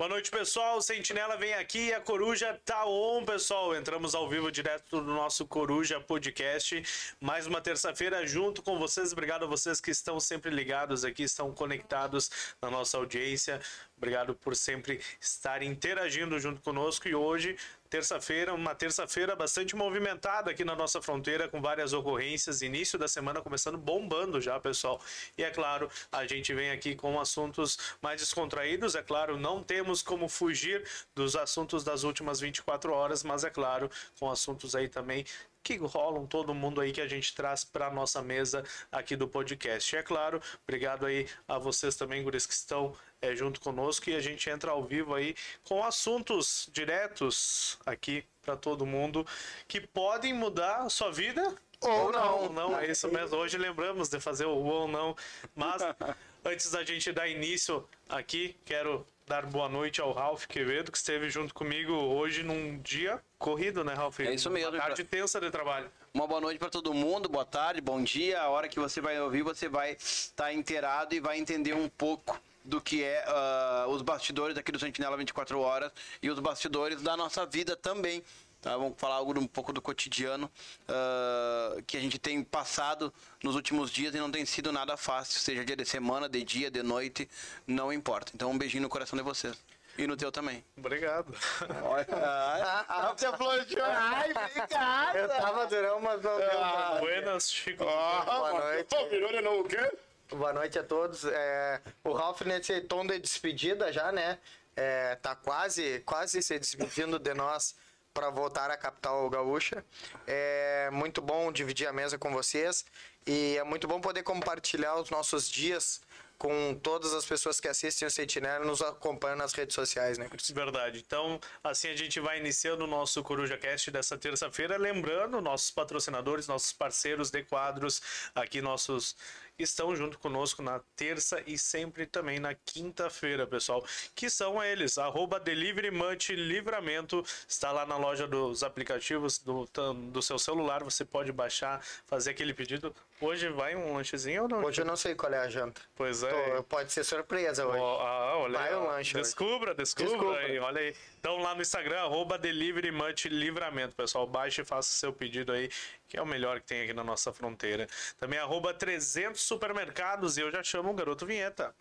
Boa noite, pessoal. O Sentinela vem aqui e a Coruja tá on, pessoal. Entramos ao vivo direto do nosso Coruja Podcast. Mais uma terça-feira junto com vocês. Obrigado a vocês que estão sempre ligados aqui, estão conectados na nossa audiência. Obrigado por sempre estar interagindo junto conosco. E hoje, terça-feira, uma terça-feira bastante movimentada aqui na nossa fronteira, com várias ocorrências. Início da semana começando bombando já, pessoal. E é claro, a gente vem aqui com assuntos mais descontraídos. É claro, não temos como fugir dos assuntos das últimas 24 horas, mas é claro, com assuntos aí também que rolam todo mundo aí que a gente traz para nossa mesa aqui do podcast. E é claro, obrigado aí a vocês também, guris, que estão é, junto conosco e a gente entra ao vivo aí com assuntos diretos aqui para todo mundo que podem mudar a sua vida ou não. Não, é isso mesmo. Hoje lembramos de fazer o ou não, mas antes da gente dar início aqui, quero dar boa noite ao Ralph Quevedo, que esteve junto comigo hoje num dia corrido, né, Ralph? É isso mesmo. Uma tarde tensa de trabalho. Uma boa noite para todo mundo, boa tarde, bom dia. A hora que você vai ouvir, você vai estar tá inteirado e vai entender um pouco do que é uh, os bastidores aqui do Sentinela 24 Horas e os bastidores da nossa vida também. Tá? Vamos falar algo um pouco do cotidiano uh, que a gente tem passado nos últimos dias e não tem sido nada fácil, seja dia de semana, de dia, de noite, não importa. Então um beijinho no coração de vocês. E no teu também. Obrigado. Olha, ah, você aplaudiu. Ai, obrigado. Eu tava durando, mas não deu. Ah, Buenas, Chico. Ah, Boa noite. Virou de novo o quê? Boa noite a todos. É, o Ralph nesse tom de despedida já, né? É, tá quase, quase se despedindo de nós para voltar à capital gaúcha. É muito bom dividir a mesa com vocês e é muito bom poder compartilhar os nossos dias com todas as pessoas que assistem o Sentinela e nos acompanham nas redes sociais, né, Cris? Verdade. Então, assim a gente vai iniciando o nosso Coruja Cast dessa terça-feira, lembrando nossos patrocinadores, nossos parceiros de quadros, aqui nossos estão junto conosco na terça e sempre também na quinta-feira, pessoal. Que são eles, arroba Livramento, está lá na loja dos aplicativos do, do seu celular, você pode baixar, fazer aquele pedido. Hoje vai um lanchezinho ou não? Hoje eu não sei qual é a janta. Pois é. Tô, pode ser surpresa hoje. Oh, ah, olha vai o um lanche Descubra, descubra, descubra. Aí, olha aí. Então lá no Instagram, arroba pessoal. Baixe e faça seu pedido aí que é o melhor que tem aqui na nossa fronteira. Também arroba 300 supermercados e eu já chamo o Garoto Vinheta.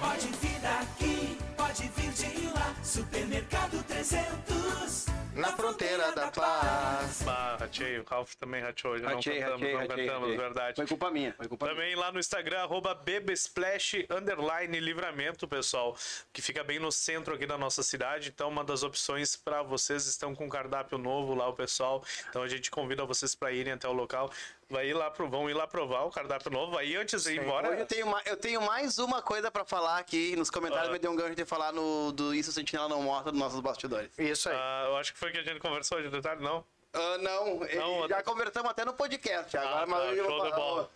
Pode vir daqui, pode vir de lá, Supermercado 300 na fronteira da paz. Bah, ratei, o Ralph também rateou hoje, não cantamos, ratei, não ratei, cantamos, ratei. verdade. Foi culpa minha, foi culpa Também minha. lá no Instagram, arroba bebesplash, underline, livramento, pessoal, que fica bem no centro aqui da nossa cidade, então uma das opções para vocês estão com cardápio novo lá, o pessoal, então a gente convida vocês para irem até o local, vai ir lá, vão ir lá provar o cardápio novo, aí antes de ir embora... Eu tenho, eu tenho mais uma coisa para falar aqui, nos comentários ah. me deu um gancho de falar no, do Isso Sentinela Não Morta dos nossos bastidores. Isso aí. Ah, eu acho que foi que a gente conversou de detalhe, não? Uh, não, não já conversamos até no podcast. Ah, agora, tá, mas hoje show de bola.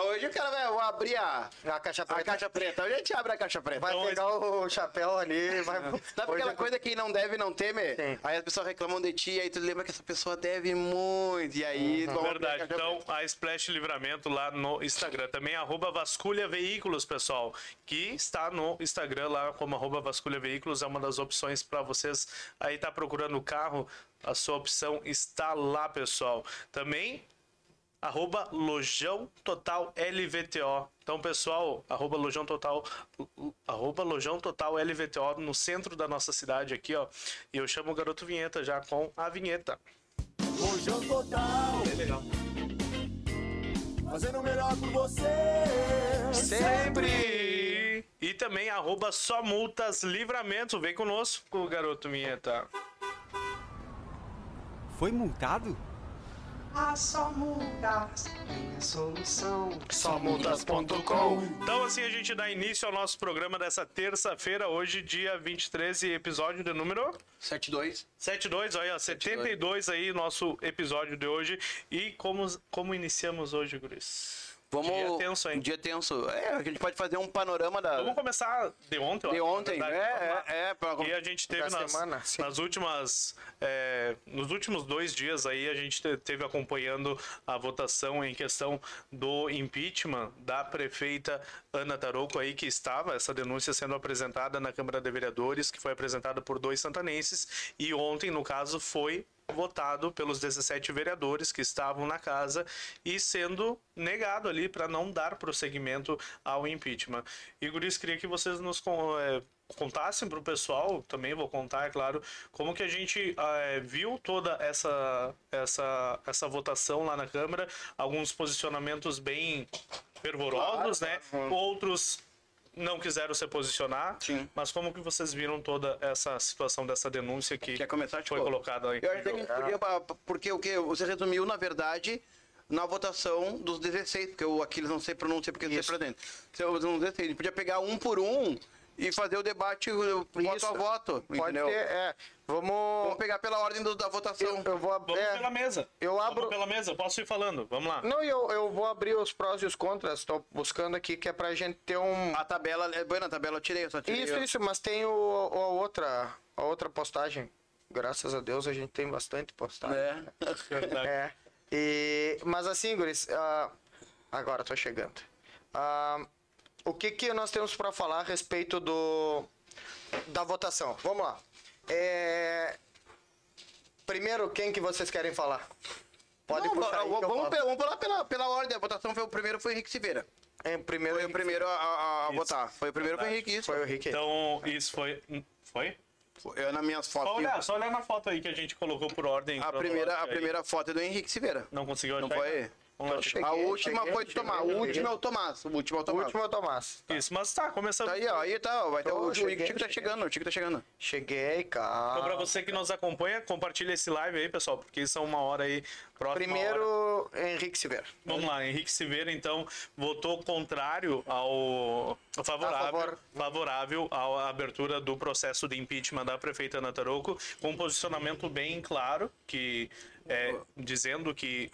Hoje o cara vai vou abrir a, a caixa preta. A caixa preta. Hoje a gente abre a caixa preta. Vai então, pegar o chapéu ali vai. Sabe aquela coisa que não deve não teme? Sim. Aí as pessoas reclamam de ti, aí tu lembra que essa pessoa deve muito. E aí. Uhum. Verdade. A então, a Splash Livramento lá no Instagram. Também arroba Vasculha Veículos, pessoal. Que está no Instagram lá como arroba Vasculha Veículos. É uma das opções para vocês aí tá procurando o carro. A sua opção está lá, pessoal. Também arroba Lojão Total LVTO. Então, pessoal, arroba Lojão Total, arroba Lojão Total LVTO no centro da nossa cidade aqui, ó. E eu chamo o Garoto Vinheta já com a vinheta. Lojão Total. É legal. Fazendo o melhor por você. Sempre. E também arroba Só Multas Livramento. Vem conosco, Garoto Vinheta. Foi multado? A só multas tem a solução. Somultas.com Então assim a gente dá início ao nosso programa dessa terça-feira, hoje dia 23, episódio de número 72. 72, olha, 72 aí nosso episódio de hoje. E como como iniciamos hoje, Guris? Vamos. Dia tenso, hein? Dia tenso. É, a gente pode fazer um panorama da. Vamos começar de ontem, De ontem, verdade. é, é, é, pra- E a gente teve nas, semana, nas últimas. é, nos últimos dois dias aí, a gente te- teve acompanhando a votação em questão do impeachment da prefeita Ana Tarouco aí, que estava, essa denúncia sendo apresentada na Câmara de Vereadores, que foi apresentada por dois santanenses, e ontem, no caso, foi votado pelos 17 vereadores que estavam na casa e sendo negado ali para não dar prosseguimento ao impeachment. Guris, queria que vocês nos eh, contassem para o pessoal, também vou contar, é claro, como que a gente eh, viu toda essa, essa, essa votação lá na Câmara, alguns posicionamentos bem fervorosos, Claro, né? Outros não quiseram se posicionar, Sim. mas como que vocês viram toda essa situação dessa denúncia que Quer começar, foi colocada aí? Eu acho que a gente podia. Porque o que? Você resumiu, na verdade, na votação dos 16, porque o Aquiles não sei pronuncia porque ele Isso. sei pra dentro. Então, Os 16, a gente podia pegar um por um e fazer o debate voto Isso. a voto. Pode entendeu? ter, é. Vamos. Vamos pegar pela ordem do- da votação. Eu, eu vou ab- Vamos é, pela mesa. eu abro- Vamos pela mesa, posso ir falando. Vamos lá. Não, eu, eu vou abrir os prós e os contras. Estou buscando aqui que é pra gente ter um. A tabela, é boa na tabela, eu tirei, eu só tirei. Isso, isso, mas tem o, o- a outra, a outra postagem. Graças a Deus a gente tem bastante postagem. É. É. E, mas assim, Guris, ah, agora tô chegando. Ah, o que, que nós temos para falar a respeito do da votação? Vamos lá. É, primeiro, quem que vocês querem falar? Pode Não, puxar aí que eu vamos, falo. pe- vamos pela, pela, pela ordem. A votação foi o primeiro, foi o Henrique Silveira. É, primeiro, Foi o primeiro a, a- a Isso. votar. Foi o primeiro foi o Henrique, isso. Foi o Henrique. Então, isso foi. Foi? Eu, nas minhas Só fotos. olhar, só olhar na foto aí que a gente colocou por ordem. A primeira, a aí. primeira foto é do Henrique Silveira. Não conseguiu achar? Não foi? ainda? Então. A última cheguei, foi do cheguei, Tomás. O último é o Tomás. O último é o O Tomás. último é o Tomás. Isso, mas tá, começando. Tá aí, ó. Aí tá, ó. Vai ter o, o cheguei, Chico tá cheguei. chegando, o Chico tá chegando. Cheguei, cara. Então, pra você que nos acompanha, compartilha esse live aí, pessoal, porque isso é uma hora aí, próxima hora. Primeiro, Henrique Silveira. Vamos lá, Henrique Silveira, então, votou contrário ao. Favorável, favor. favorável à abertura do processo de impeachment da prefeita Ana Tarouco, com um posicionamento bem claro, que é, dizendo que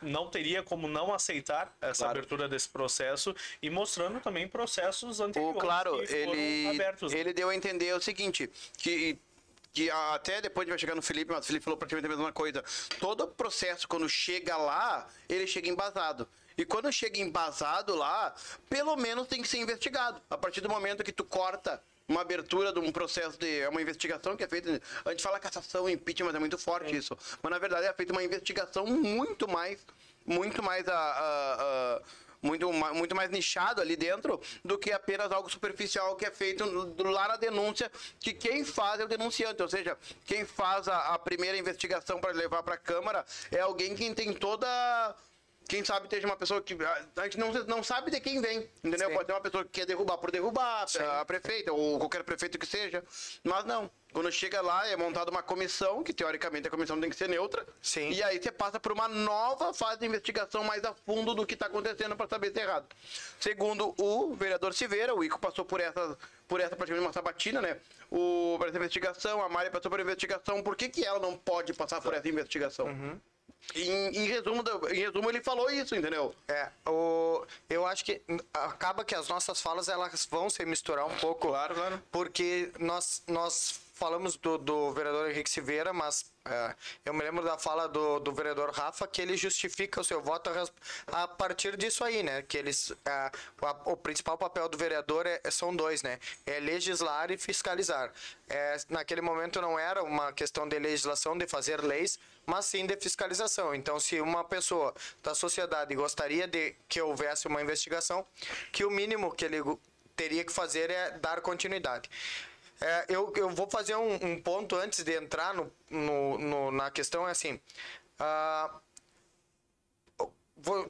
não teria como não aceitar essa Claro. abertura desse processo e mostrando também processos O, anteriores claro, que foram ele, abertos. ele deu a entender o seguinte, que, que até depois vai chegar no Felipe, mas o Felipe falou praticamente a mesma coisa. Todo processo, quando chega lá, ele chega embasado. E quando chega embasado lá, pelo menos tem que ser investigado. A partir do momento que tu corta uma abertura de um processo de é uma investigação que é feita. A gente fala cassação, impeachment, é muito forte isso. Mas na verdade é feita uma investigação muito mais, muito mais a- a- a muito, ma- muito mais nichado ali dentro do que apenas algo superficial que é feito lá na denúncia, que quem faz é o denunciante, ou seja, quem faz a, a primeira investigação para levar para a Câmara é alguém que tem toda. Quem sabe esteja uma pessoa que. A a gente não, não sabe de quem vem, entendeu? Sim. Pode ter uma pessoa que quer derrubar por derrubar a, a prefeita, ou qualquer prefeito que seja. Mas não. Quando chega lá, é montada uma comissão, que teoricamente a comissão tem que ser neutra. Sim. E aí você passa por uma nova fase de investigação mais a fundo do que está acontecendo para saber se é errado. Segundo o vereador Silveira, o Ico passou por essa, por essa praticamente uma sabatina, né? O, por essa investigação, a Mari passou por investigação. Por que, que ela não pode passar por essa investigação? Em, em resumo, em resumo, ele falou isso, entendeu? É, o, eu acho que acaba que as nossas falas elas vão se misturar um pouco. Claro, claro. Porque nós, nós falamos do, do vereador Henrique Silveira, mas é, eu me lembro da fala do, do vereador Rafa que ele justifica o seu voto a, a partir disso aí, né? Que eles, é, o, a- o principal papel do vereador é, são dois, né? É legislar e fiscalizar. É, naquele momento não era uma questão de legislação, de fazer leis, mas sim de fiscalização. Então, se uma pessoa da sociedade gostaria de que houvesse uma investigação, que o mínimo que ele teria que fazer é dar continuidade. É, eu, eu vou fazer um, um ponto antes de entrar no, no, no- na questão, é assim. vou-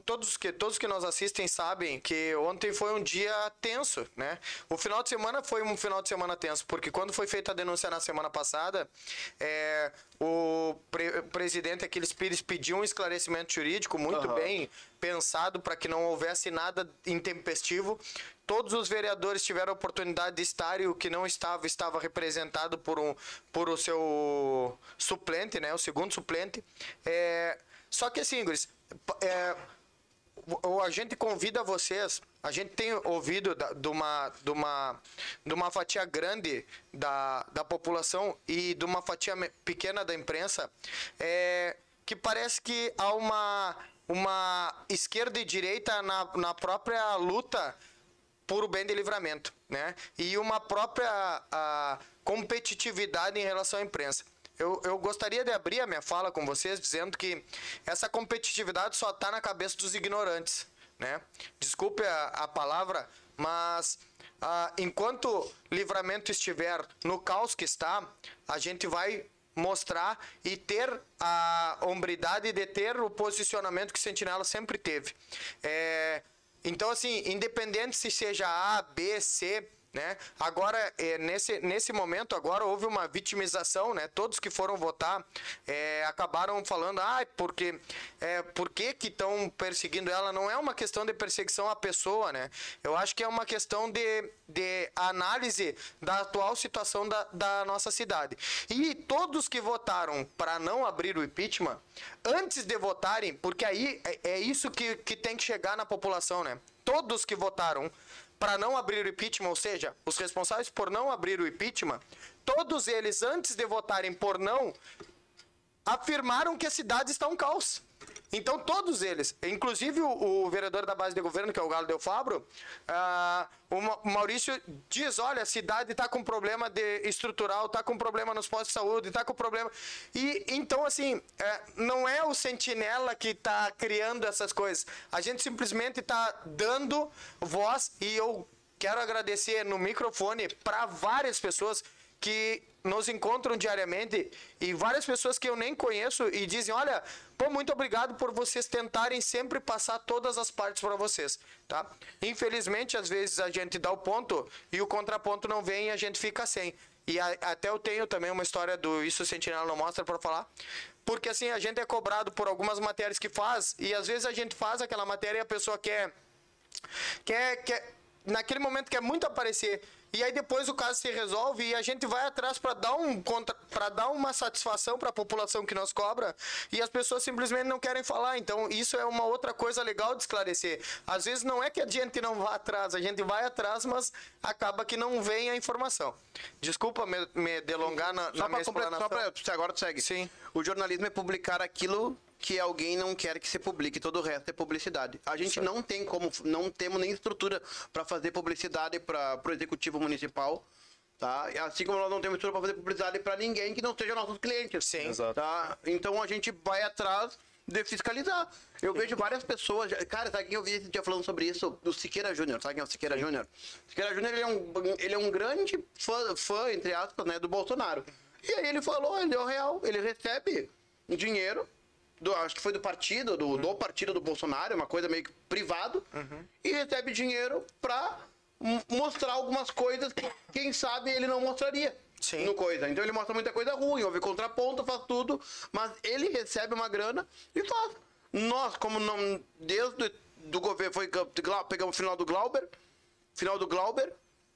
todos que todos que nos assistem sabem que ontem foi um dia tenso, né? O final de semana foi um final de semana tenso, porque quando foi feita a denúncia na semana passada, é, o pre- presidente Aquiles Pires pediu um esclarecimento jurídico muito Aham. bem pensado para que não houvesse nada intempestivo. Todos os vereadores tiveram a oportunidade de estar e o que não estava estava representado por um por o seu suplente, né? O segundo suplente. É, só que assim, Guris, p- é, a gente convida vocês, a gente tem ouvido de uma, de uma, de uma fatia grande da, da população e de uma fatia pequena da imprensa, é, que parece que há uma, uma esquerda e direita na, na própria luta por o bem de livramento, né? E uma própria a, competitividade em relação à imprensa. Eu, eu gostaria de abrir a minha fala com vocês dizendo que essa competitividade só está na cabeça dos ignorantes, né? Desculpe a, a palavra, mas ah, enquanto livramento estiver no caos que está, a gente vai mostrar e ter a hombridade de ter o posicionamento que Sentinela sempre teve. É, então, assim, independente se seja A, B, C, né? Agora, é, nesse, nesse momento, agora houve uma vitimização, né? Todos que foram votar é, acabaram falando, ah, porque é, por que estão perseguindo ela? Não é uma questão de perseguição à pessoa, né? Eu acho que é uma questão de, de análise da atual situação da, da nossa cidade. E todos que votaram para não abrir o impeachment, antes de votarem, porque aí é, é isso que, que tem que chegar na população, né? Todos que votaram para não abrir o impeachment, ou seja, os responsáveis por não abrir o impeachment, todos eles, antes de votarem por não, afirmaram que a cidade está um caos. Então, todos eles, inclusive o, o vereador da base de governo, que é o Galo Del Fabro, ah, o Ma- o Maurício diz: olha, a cidade está com problema de estrutural, está com problema nos postos de saúde, está com problema. E então, assim, é, não é o sentinela que está criando essas coisas. A gente simplesmente está dando voz e eu quero agradecer no microfone para várias pessoas que nos encontram diariamente e várias pessoas que eu nem conheço e dizem, olha, pô, muito obrigado por vocês tentarem sempre passar todas as partes para vocês, tá? Infelizmente, às vezes a gente dá o ponto e o contraponto não vem e a gente fica sem. E a- até eu tenho também uma história do Isso Sentinela não mostra para falar. Porque assim, a gente é cobrado por algumas matérias que faz e às vezes a gente faz aquela matéria e a pessoa quer quer, quer naquele momento quer muito aparecer e aí depois o caso se resolve e a gente vai atrás para dar um para dar uma satisfação para a população que nos cobra e as pessoas simplesmente não querem falar então isso é uma outra coisa legal de esclarecer às vezes não é que a gente não vá atrás a gente vai atrás mas acaba que não vem a informação desculpa me, me delongar na, Só na minha completar, só explanação pra, agora tu segue. Sim. O jornalismo é publicar aquilo que alguém não quer que se publique, todo o resto é publicidade. A gente não tem como, não temos nem estrutura para fazer publicidade para o executivo municipal, tá? Assim como nós não temos estrutura para fazer publicidade para ninguém que não seja nossos clientes. Sim. Exato. Tá? Então a gente vai atrás de fiscalizar. Eu vejo várias pessoas, cara, sabe quem eu vi esse dia falando sobre isso? Do Siqueira Júnior, sabe quem é o Siqueira Júnior? Siqueira Júnior ele é um, ele é um grande fã, fã, entre aspas, né, do Bolsonaro. E aí ele falou, ele deu real, ele recebe dinheiro, do, acho que foi do partido, do, do partido do Bolsonaro, uma coisa meio que privado, e recebe dinheiro pra mostrar algumas coisas que, quem sabe, ele não mostraria. Sim. No coisa. Então ele mostra muita coisa ruim, houve contraponto, faz tudo, mas ele recebe uma grana e faz. Nós, como não. Desde do governo, foi, pegamos o final do Glauber, final do Glauber,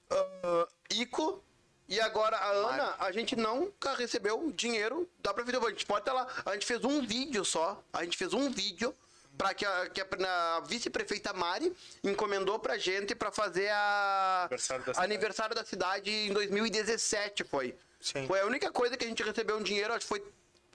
ah, Ico, e agora a Ana, a gente nunca recebeu dinheiro da prefeitura. A gente pode estar lá. A gente fez um vídeo só. A gente fez um vídeo para que a, que a- a vice-prefeita Mari encomendou pra gente para fazer a Aniversário da cidade. aniversário da cidade em 2017 foi. Sim. Foi a única coisa que a gente recebeu um dinheiro, acho que foi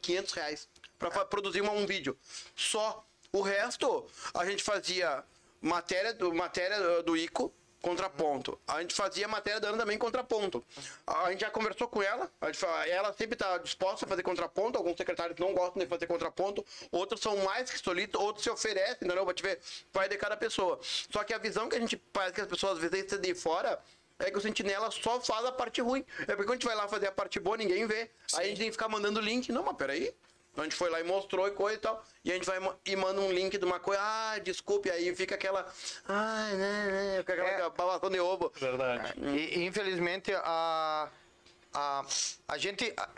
500 reais para produzir uma- um vídeo. Só. O resto, a gente fazia matéria do, matéria do ICO, contraponto. A gente fazia matéria da Ana também, contraponto. A gente já conversou com ela, a gente fa- ela sempre está disposta a fazer contraponto, alguns secretários não gostam de fazer contraponto, outros são mais que solitos, outros se oferecem, entendeu? Vai te ver, vai de cada pessoa. Só que a visão que a gente parece que as pessoas às vezes de fora é que o sentinela só faz a parte ruim. É porque quando a gente vai lá fazer a parte boa, ninguém vê. Aí a gente tem que ficar mandando link. Não, mas peraí. A gente foi lá e mostrou e coisa e tal. E a gente vai e manda um link de uma coisa. Ah, desculpe. Aí fica aquela. Ai, né, né. Fica aquela É. babação de ovo. Verdade. E, e, infelizmente a, a, a gente a,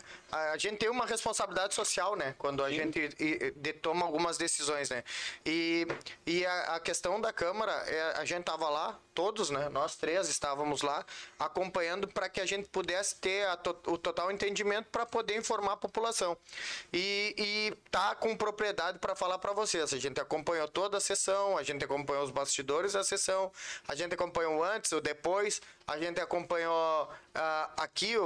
a, gente tem uma responsabilidade social, né? Quando a gente e- de- toma algumas decisões, né? E, e a, a questão da Câmara, é, a gente tava lá, todos, né? Nós três estávamos lá, acompanhando para que a gente pudesse ter to- o total entendimento para poder informar a população. E, e tá com propriedade para falar para vocês. A gente acompanhou toda a sessão, a gente acompanhou os bastidores da sessão, a gente acompanhou antes, o depois, a gente acompanhou ah, aqui o,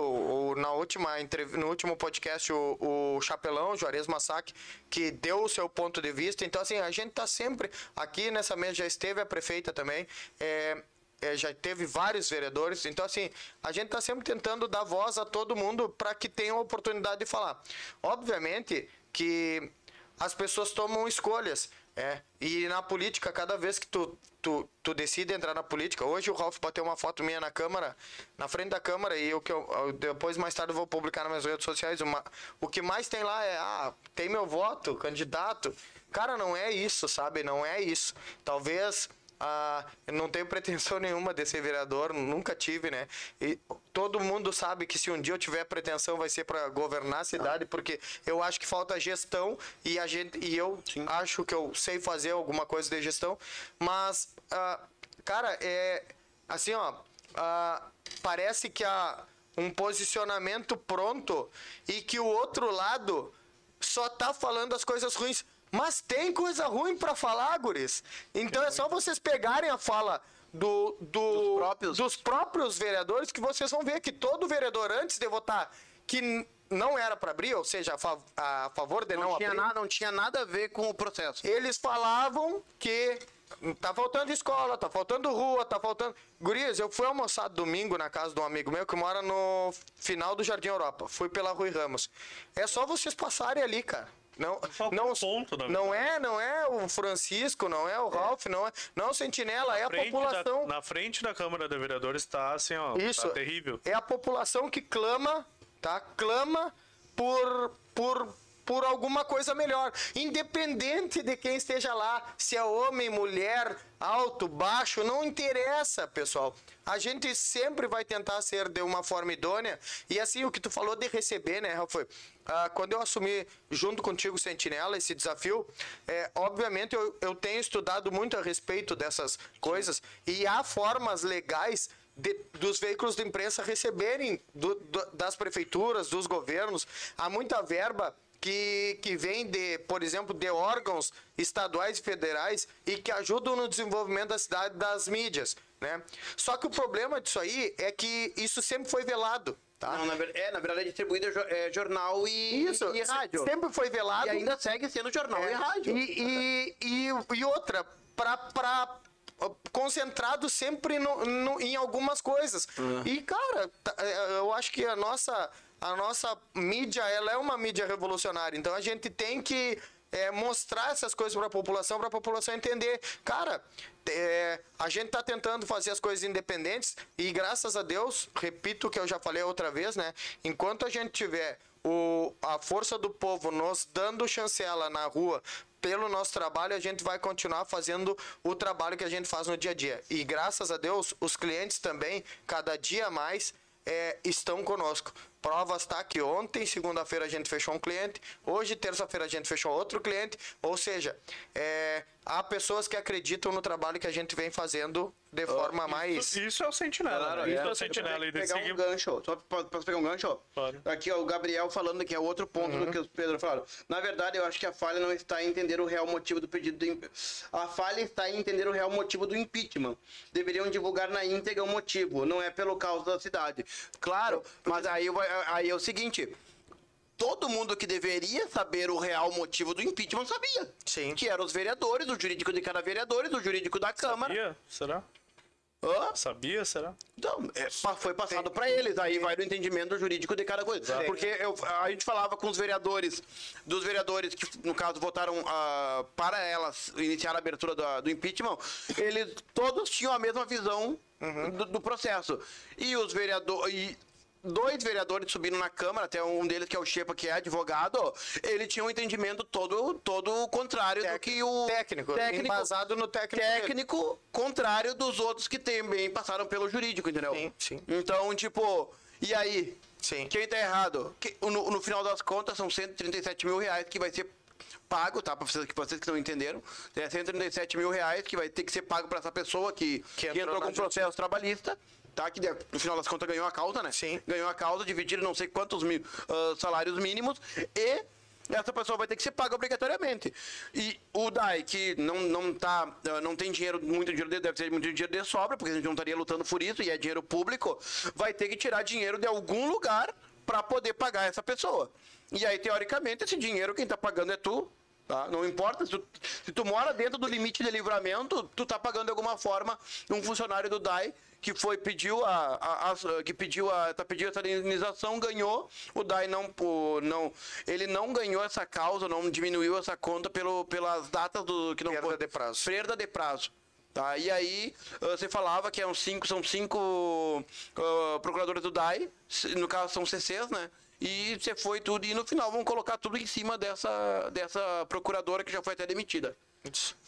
o- na última no último podcast o, o Chapelão, Juarez Massac, que deu o seu ponto de vista. Então assim, a gente tá sempre aqui nessa mesa já esteve a prefeita também. é, é, já teve vários vereadores, então assim, a gente está sempre tentando dar voz a todo mundo para que tenha a oportunidade de falar. Obviamente que as pessoas tomam escolhas, é, e na política, cada vez que tu, tu, tu decide entrar na política, hoje o Ralph bateu uma foto minha na Câmara, na frente da Câmara, e o que eu, eu- depois mais tarde eu vou publicar nas minhas redes sociais, uma, o que mais tem lá é, ah, tem meu voto, candidato. Cara, não é isso, sabe? Não é isso. Talvez ah, não tenho pretensão nenhuma de ser vereador, nunca tive, né? E todo mundo sabe que se um dia eu tiver pretensão vai ser para governar a cidade, porque eu acho que falta gestão e a gente e eu acho que eu sei fazer alguma coisa de gestão, mas ah, cara, é assim, ó, ah, parece que há um posicionamento pronto e que o outro lado só tá falando as coisas ruins. Mas tem coisa ruim pra falar, guris. Então é só vocês pegarem a fala do, do- Dos próprios. dos próprios vereadores que vocês vão ver que todo vereador, antes de votar, que não era pra abrir, ou seja, a, fa- a favor de não, Não tinha, abrir, nada, não tinha nada a ver com o processo. eles falavam que tá faltando escola, tá faltando rua, tá faltando. Gurias, eu fui almoçar domingo na casa de um amigo meu que mora no final do Jardim Europa. Fui pela Rui Ramos. É só vocês passarem ali, cara. Não, Qualquer não, ponto, né? não é, não é o Francisco, não é o Ralph, não é, não é o Sentinela, é a população. da- na frente da Câmara de Vereadores tá assim, ó. Isso. Tá terrível. É a população que clama, tá? Clama por, por, por alguma coisa melhor. Independente de quem esteja lá, se é homem, mulher, alto, baixo, não interessa, pessoal. A gente sempre vai tentar ser de uma forma idônea. E assim, o que tu falou de receber, né, Rafa? Ah, quando eu assumi junto contigo, Sentinela, esse desafio, é, obviamente eu, eu tenho estudado muito a respeito dessas coisas e há formas legais de- dos veículos de imprensa receberem do- do- das prefeituras, dos governos, há muita verba que, que vem de, por exemplo, de órgãos estaduais e federais e que ajudam no desenvolvimento da cidade das mídias, né? Só que o problema disso aí é que isso sempre foi velado, tá? Não, na, é, na verdade é distribuído é, jornal e, Isso, e rádio. sempre foi velado. E ainda segue sendo jornal e rádio. É. E, e, e, e outra, para concentrado sempre no, no- em algumas coisas. E, cara, tá- é, eu acho que a nossa, a nossa mídia, ela é uma mídia revolucionária. Então a gente tem que é, mostrar essas coisas para a população, para a população entender. Cara, é, a gente tá tentando fazer as coisas independentes e graças a Deus, repito o que eu já falei outra vez, né? Enquanto a gente tiver o, a força do povo nos dando chancela na rua pelo nosso trabalho, a gente vai continuar fazendo o trabalho que a gente faz no dia a dia. E graças a Deus, os clientes também, cada dia mais, é, estão conosco. Provas tá que ontem, segunda-feira, a gente fechou um cliente, hoje, terça-feira, a gente fechou outro cliente. Ou seja, é, há pessoas que acreditam no trabalho que a gente vem fazendo de forma mais. Isso, isso é o Sentinela. Claro, né? Isso é, é. o Sentinela. E pegar um gancho, só posso pegar um gancho? Pode. Aqui, ó, o Gabriel falando que é outro ponto Uhum. do que o Pedro falaram. Na verdade, eu acho que a falha não está em entender o real motivo do pedido do imp... A falha está em entender o real motivo do impeachment. Deveriam divulgar na íntegra o motivo, não é pelo caos da cidade. Claro, mas aí, vai- aí é o seguinte. Todo mundo que deveria saber o real motivo do impeachment sabia. Sim. Que eram os vereadores, o jurídico de cada vereador o jurídico da Câmara. Sabia? Será? Hã? Sabia? Será? Então, é, foi passado para eles, aí vai no entendimento jurídico de cada coisa. Porque eu- a gente falava com os vereadores, dos vereadores que, no caso, votaram ah, para elas iniciar a abertura do, do impeachment, eles todos tinham a mesma visão do, do processo. E os vereadores. Dois vereadores subindo na Câmara, até um deles que é o Shepa, que é advogado, ele tinha um entendimento todo, todo contrário do que o técnico, embasado no técnico dele. técnico contrário dos outros que também passaram pelo jurídico, entendeu? Sim, sim. Então, tipo, E aí? Sim. Quem tá errado? Que- no, no final das contas, são 137 mil reais que vai ser pago, tá? Pra vocês, que vocês que não entenderam. É 137 mil reais que vai ter que ser pago pra essa pessoa que, Que que entrou entrou na com processo trabalhista. Tá, que no final das contas ganhou a causa, né? Sim. Ganhou a causa, dividiram não sei quantos mil ah, salários mínimos e essa pessoa vai ter que ser paga obrigatoriamente. E o DAI, que não, não, tá, ah, não tem dinheiro, muito dinheiro, de- deve ter muito dinheiro de sobra, porque a gente não estaria lutando por isso, e é dinheiro público, vai ter que tirar dinheiro de algum lugar para poder pagar essa pessoa. E aí, teoricamente, esse dinheiro quem tá pagando é tu, Tá? Não importa se tu, se tu mora dentro do limite de livramento, tu tá pagando de alguma forma um funcionário do DAI que foi pediu a, a- a- que pediu a tá pediu essa indenização ganhou o DAI não o- não ele não ganhou essa causa não diminuiu essa conta pelo pelas datas do que não Perda foi de prazo. perda de prazo Tá, e aí, ah, você falava que é uns cinco, são cinco ah, procuradores do DAI, no caso são CCs, né? E você foi tudo, e no final vão colocar tudo em cima dessa, dessa procuradora que já foi até demitida.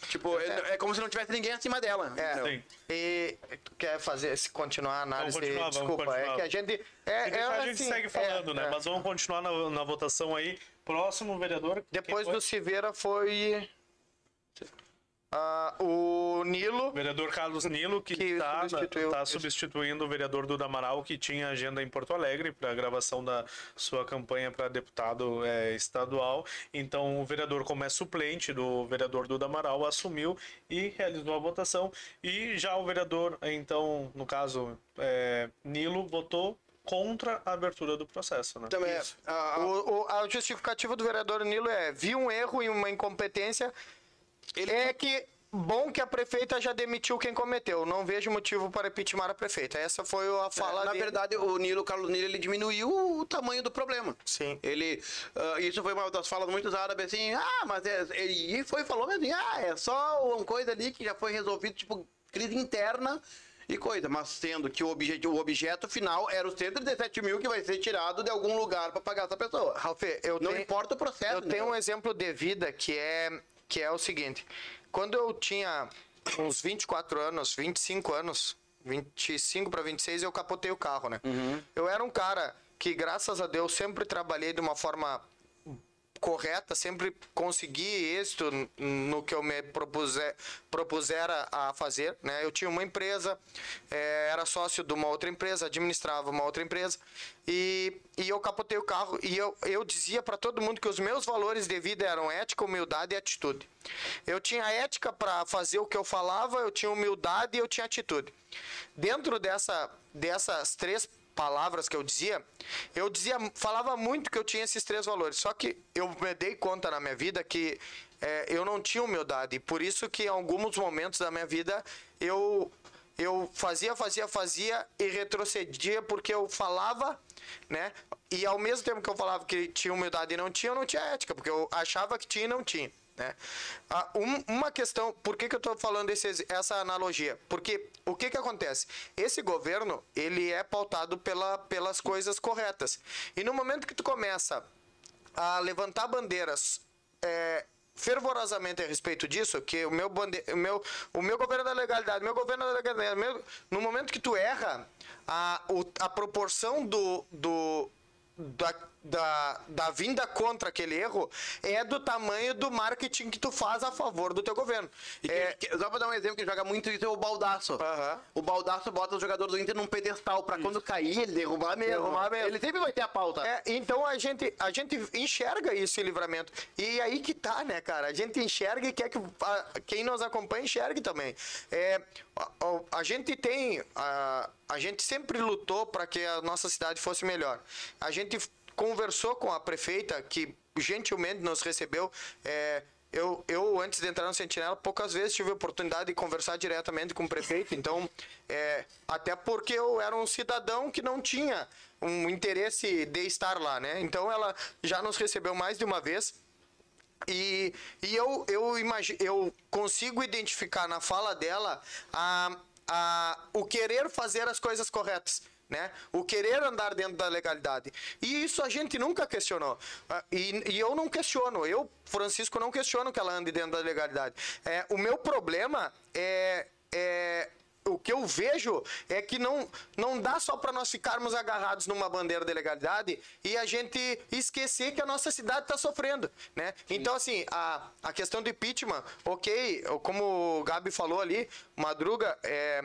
Tipo, é, é como se não tivesse ninguém acima dela. É? Sim. e quer fazer, se continuar a análise, Vamos continuar, vamos desculpa, continuar. é que a gente... É, é a gente assim, segue falando, é, né? é. Mas vamos continuar na, na votação aí. Próximo vereador. Depois do? Silveira foi... ah, o Nilo, Vereador Carlos Nilo, que está substituiu- tá substituindo o vereador Duda Amaral, que tinha agenda em Porto Alegre para a gravação da sua campanha para deputado eh, estadual. Então, o vereador, como é suplente do vereador Duda Amaral, assumiu e realizou a votação. E já o vereador, então, no caso, eh, Nilo, votou contra a abertura do processo, né? Também é, a- a- o, o, a justificativa do vereador Nilo é, vi um erro e uma incompetência, é que bom que a prefeita já demitiu quem cometeu, não vejo motivo para impeachment a prefeita. Essa foi a fala na dele. verdade, o Nilo, o Carlos Nilo, ele diminuiu o tamanho do problema. Sim. Ele, ah, isso foi uma das falas muito usadas, assim, ah, mas é, ele e foi falou assim, ah, é só uma coisa ali que já foi resolvido, tipo, crise interna e coisa, mas sendo que o objeto, o objeto final era os 117 mil que vai ser tirado de algum lugar para pagar essa pessoa. Ralf, eu Não tenho- importa o processo. Eu tenho um exemplo de vida que é, que é o seguinte. Quando eu tinha uns 24 anos, 25 anos, 25 para 26, eu capotei o carro, né? Eu era um cara que, graças a Deus, sempre trabalhei de uma forma correta, sempre consegui êxito no que eu me propuser, propusera a fazer, né? Eu tinha uma empresa, eh, era sócio de uma outra empresa, administrava uma outra empresa e, e eu capotei o carro e eu, eu dizia para todo mundo que os meus valores de vida eram ética, humildade e atitude. Eu tinha ética para fazer o que eu falava, eu tinha humildade e eu tinha atitude. Dentro dessa, dessas três palavras que eu dizia, eu dizia, falava muito que eu tinha esses três valores. Só que eu me dei conta na minha vida que eh, eu não tinha humildade. E por isso que em alguns momentos da minha vida eu eu fazia, fazia, fazia e retrocedia porque eu falava, né? E ao mesmo tempo que eu falava que tinha humildade e não tinha, eu não tinha ética, porque eu achava que tinha e não tinha. Né? Ah, um- uma questão, por que, que eu estou falando esse, essa analogia? Porque o que, que acontece? Esse governo, ele é pautado pela, pelas coisas corretas. E no momento que tu começa a levantar bandeiras é, fervorosamente a respeito disso, que o meu, bande... o meu, o meu governo da legalidade, meu governo da legalidade, meu... no momento que tu erra, a, o, a proporção do, do, da, da, da vinda contra aquele erro é do tamanho do marketing que tu faz a favor do teu governo. E É, que- só pra dar um exemplo que joga muito isso é o Baldaço. Aham. O Baldaço bota o jogador do Inter num pedestal pra quando cair ele derrubar mesmo. Derrubar mesmo. Ele sempre vai ter a pauta. É, então a gente, a gente enxerga isso em livramento. E aí que tá, né, cara? A gente enxerga e quer que a- quem nos acompanha enxergue também. É, a, a- a gente tem. A, a gente sempre lutou para que a nossa cidade fosse melhor. A gente conversou com a prefeita, que gentilmente nos recebeu. É, eu, eu, antes de entrar no Sentinela, poucas vezes tive a oportunidade de conversar diretamente com o prefeito. Então, é, até porque eu era um cidadão que não tinha um interesse de estar lá, né? Então, ela já nos recebeu mais de uma vez. E, e eu, eu, imagi- eu consigo identificar na fala dela a, a, o querer fazer as coisas corretas. Né? O querer andar dentro da legalidade. E isso a gente nunca questionou. Ah, E, e eu não questiono. Eu, Francisco, não questiono que ela ande dentro da legalidade. É, o meu problema é, é o que eu vejo é que não, não dá só para nós ficarmos agarrados numa bandeira de legalidade e a gente esquecer que a nossa cidade está sofrendo, né? Então, assim, a, a questão do impeachment, ok, como o Gabi falou ali, Madruga, é,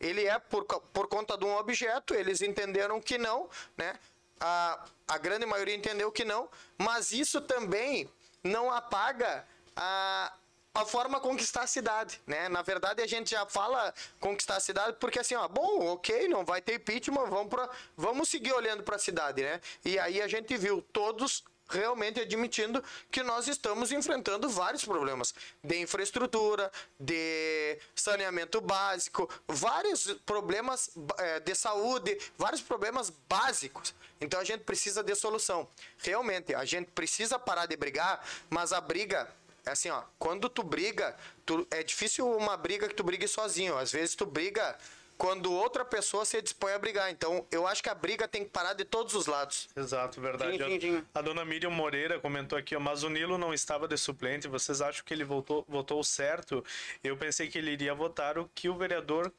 ele é por, por conta de um objeto, eles entenderam que não, né? A, a grande maioria entendeu que não, mas isso também não apaga a, a forma conquistar a cidade, né? Na verdade, a gente já fala conquistar a cidade porque assim, ó, bom, ok, não vai ter impeachment, vamos, pra, vamos seguir olhando para a cidade, né? E aí a gente viu todos realmente admitindo que nós estamos enfrentando vários problemas de infraestrutura, de saneamento básico, vários problemas é, de saúde, vários problemas básicos. Então a gente precisa de solução. Realmente, a gente precisa parar de brigar, mas a briga é assim, ó, quando tu briga, tu, é difícil uma briga que tu brigue sozinho. Às vezes tu briga quando outra pessoa se dispõe a brigar. Então, eu acho que a briga tem que parar de todos os lados. Exato, verdade. Sim, sim, sim. A, a dona Miriam Moreira comentou aqui, ó, mas o Nilo não estava de suplente. Vocês acham que ele votou, votou certo? Eu pensei que ele iria votar o que o vereador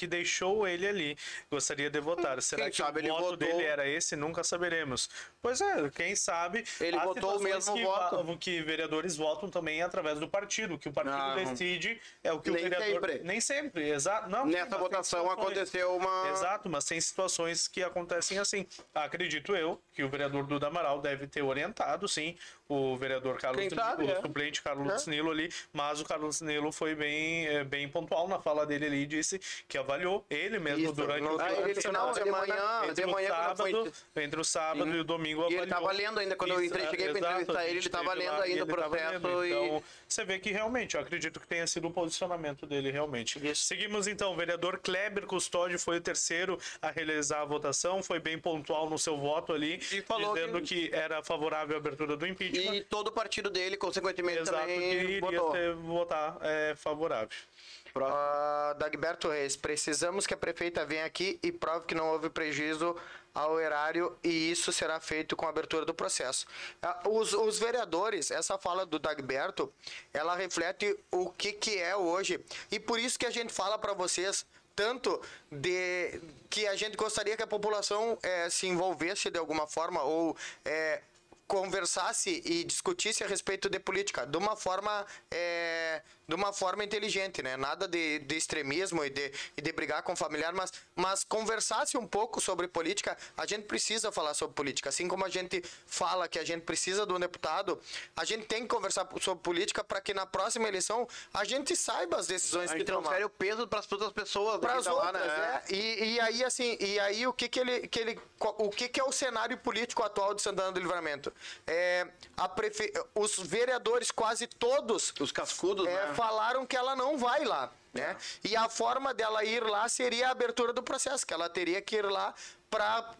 que deixou ele ali gostaria de votar. Será quem que sabe o ele voto votou- dele era esse? Nunca saberemos. Pois é, quem sabe. Ele votou o mesmo que, voto. que vereadores votam também através do partido. Que o partido decide é o que Nem o vereador. sempre. Nem sempre, exato. Não, Nessa votação aconteceu uma. Exato, mas tem situações que acontecem assim. Acredito eu que o vereador Duda Amaral deve ter orientado, sim, o vereador Carlos sabe, o é. suplente Carlos Nilo ali, mas o Carlos Nilo foi bem, eh, bem pontual na fala dele ali, disse que avaliou ele mesmo Isso, durante no- o Ah, final ele de final semana. de manhã, entre de o manhã foi. sábado, entre o sábado Sim. e o domingo E ele avaliou. tava lendo ainda, quando eu entrei- cheguei exato, entrevistar ele, ele tava esteve lendo lá ainda o processo e- Então, você vê que realmente, eu acredito que tenha sido o posicionamento dele realmente. Seguimos então, o vereador Kleber Custódio foi o terceiro a realizar a votação, foi bem pontual no seu voto ali, E falou dizendo que... era favorável à abertura do impeachment. E todo o partido dele, consequentemente, Exato, que também iria votou. ter, votar é, favorável. Ah, Dagberto Reis, precisamos que a prefeita venha aqui e prove que não houve prejuízo ao erário e isso será feito com a abertura do processo. Ah, Os, os vereadores, essa fala do Dagberto, ela reflete o que, que é hoje. E por isso que a gente fala para vocês tanto de que a gente gostaria que a população eh, se envolvesse de alguma forma ou eh, conversasse e discutisse a respeito de política de uma forma é, de uma forma inteligente, né? Nada de, de extremismo e de, e de brigar com o familiar, mas, mas conversasse um pouco sobre política. A gente precisa falar sobre política, assim como a gente fala que a gente precisa de um deputado, a gente tem que conversar sobre política para que na próxima eleição a gente saiba as decisões A que tomar transfere o peso para as outras pessoas. para as tá lá, outras, né? é. E, e aí assim, e aí o que que ele, que ele o que que é o cenário político atual de Santana do Livramento? É, a prefe... os vereadores quase todos Os cascudos, é, né? Falaram que ela não vai lá, né? E a forma dela ir lá seria a abertura do processo, que ela teria que ir lá para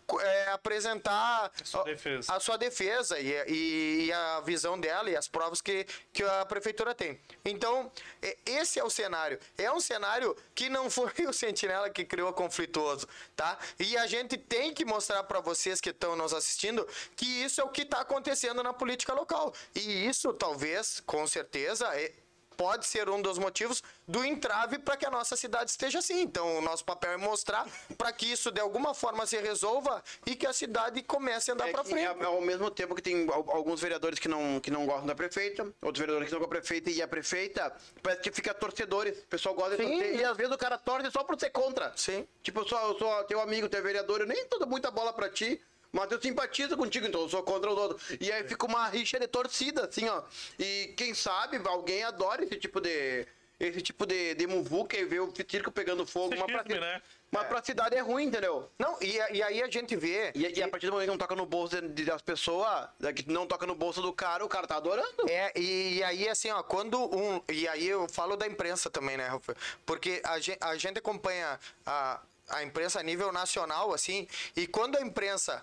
apresentar sua defesa. a sua defesa e, e- e a visão dela e as provas que, que a prefeitura tem. Então, é- esse é o cenário. É um cenário que não foi o Sentinela que criou conflituoso, tá? E a gente tem que mostrar para vocês que estão nos assistindo que isso é o que está acontecendo na política local. E isso, talvez, com certeza, é- pode ser um dos motivos do entrave para que a nossa cidade esteja assim. Então, o nosso papel é mostrar para que isso de alguma forma se resolva e que a cidade comece a andar É para frente. ao ao mesmo tempo que tem al- alguns vereadores que não, que não gostam da prefeita, outros vereadores que não gostam da prefeita e a prefeita parece que fica torcedores. O pessoal gosta de Sim. torcer. E às vezes o cara torce só por ser contra. Sim. Tipo, eu sou, eu sou teu amigo, teu vereador, eu nem tô dando muita bola pra ti. Mas eu simpatizo contigo, então eu sou contra os outros. E aí fica uma rixa de torcida, assim, ó. E quem sabe alguém adora esse tipo de. Esse tipo de, de muvuca e ver o circo pegando fogo. Mas pra, né? mas pra cidade é ruim, entendeu? Não, e, e aí a gente vê. E, e a partir do momento que não toca no bolso das pessoas, né, que não toca no bolso do cara, o cara tá adorando. É, e, e aí, assim, ó, quando um. E aí eu falo da imprensa também, né, Rafael? Porque a gente, a gente acompanha a, a imprensa a nível nacional, assim, e quando a imprensa,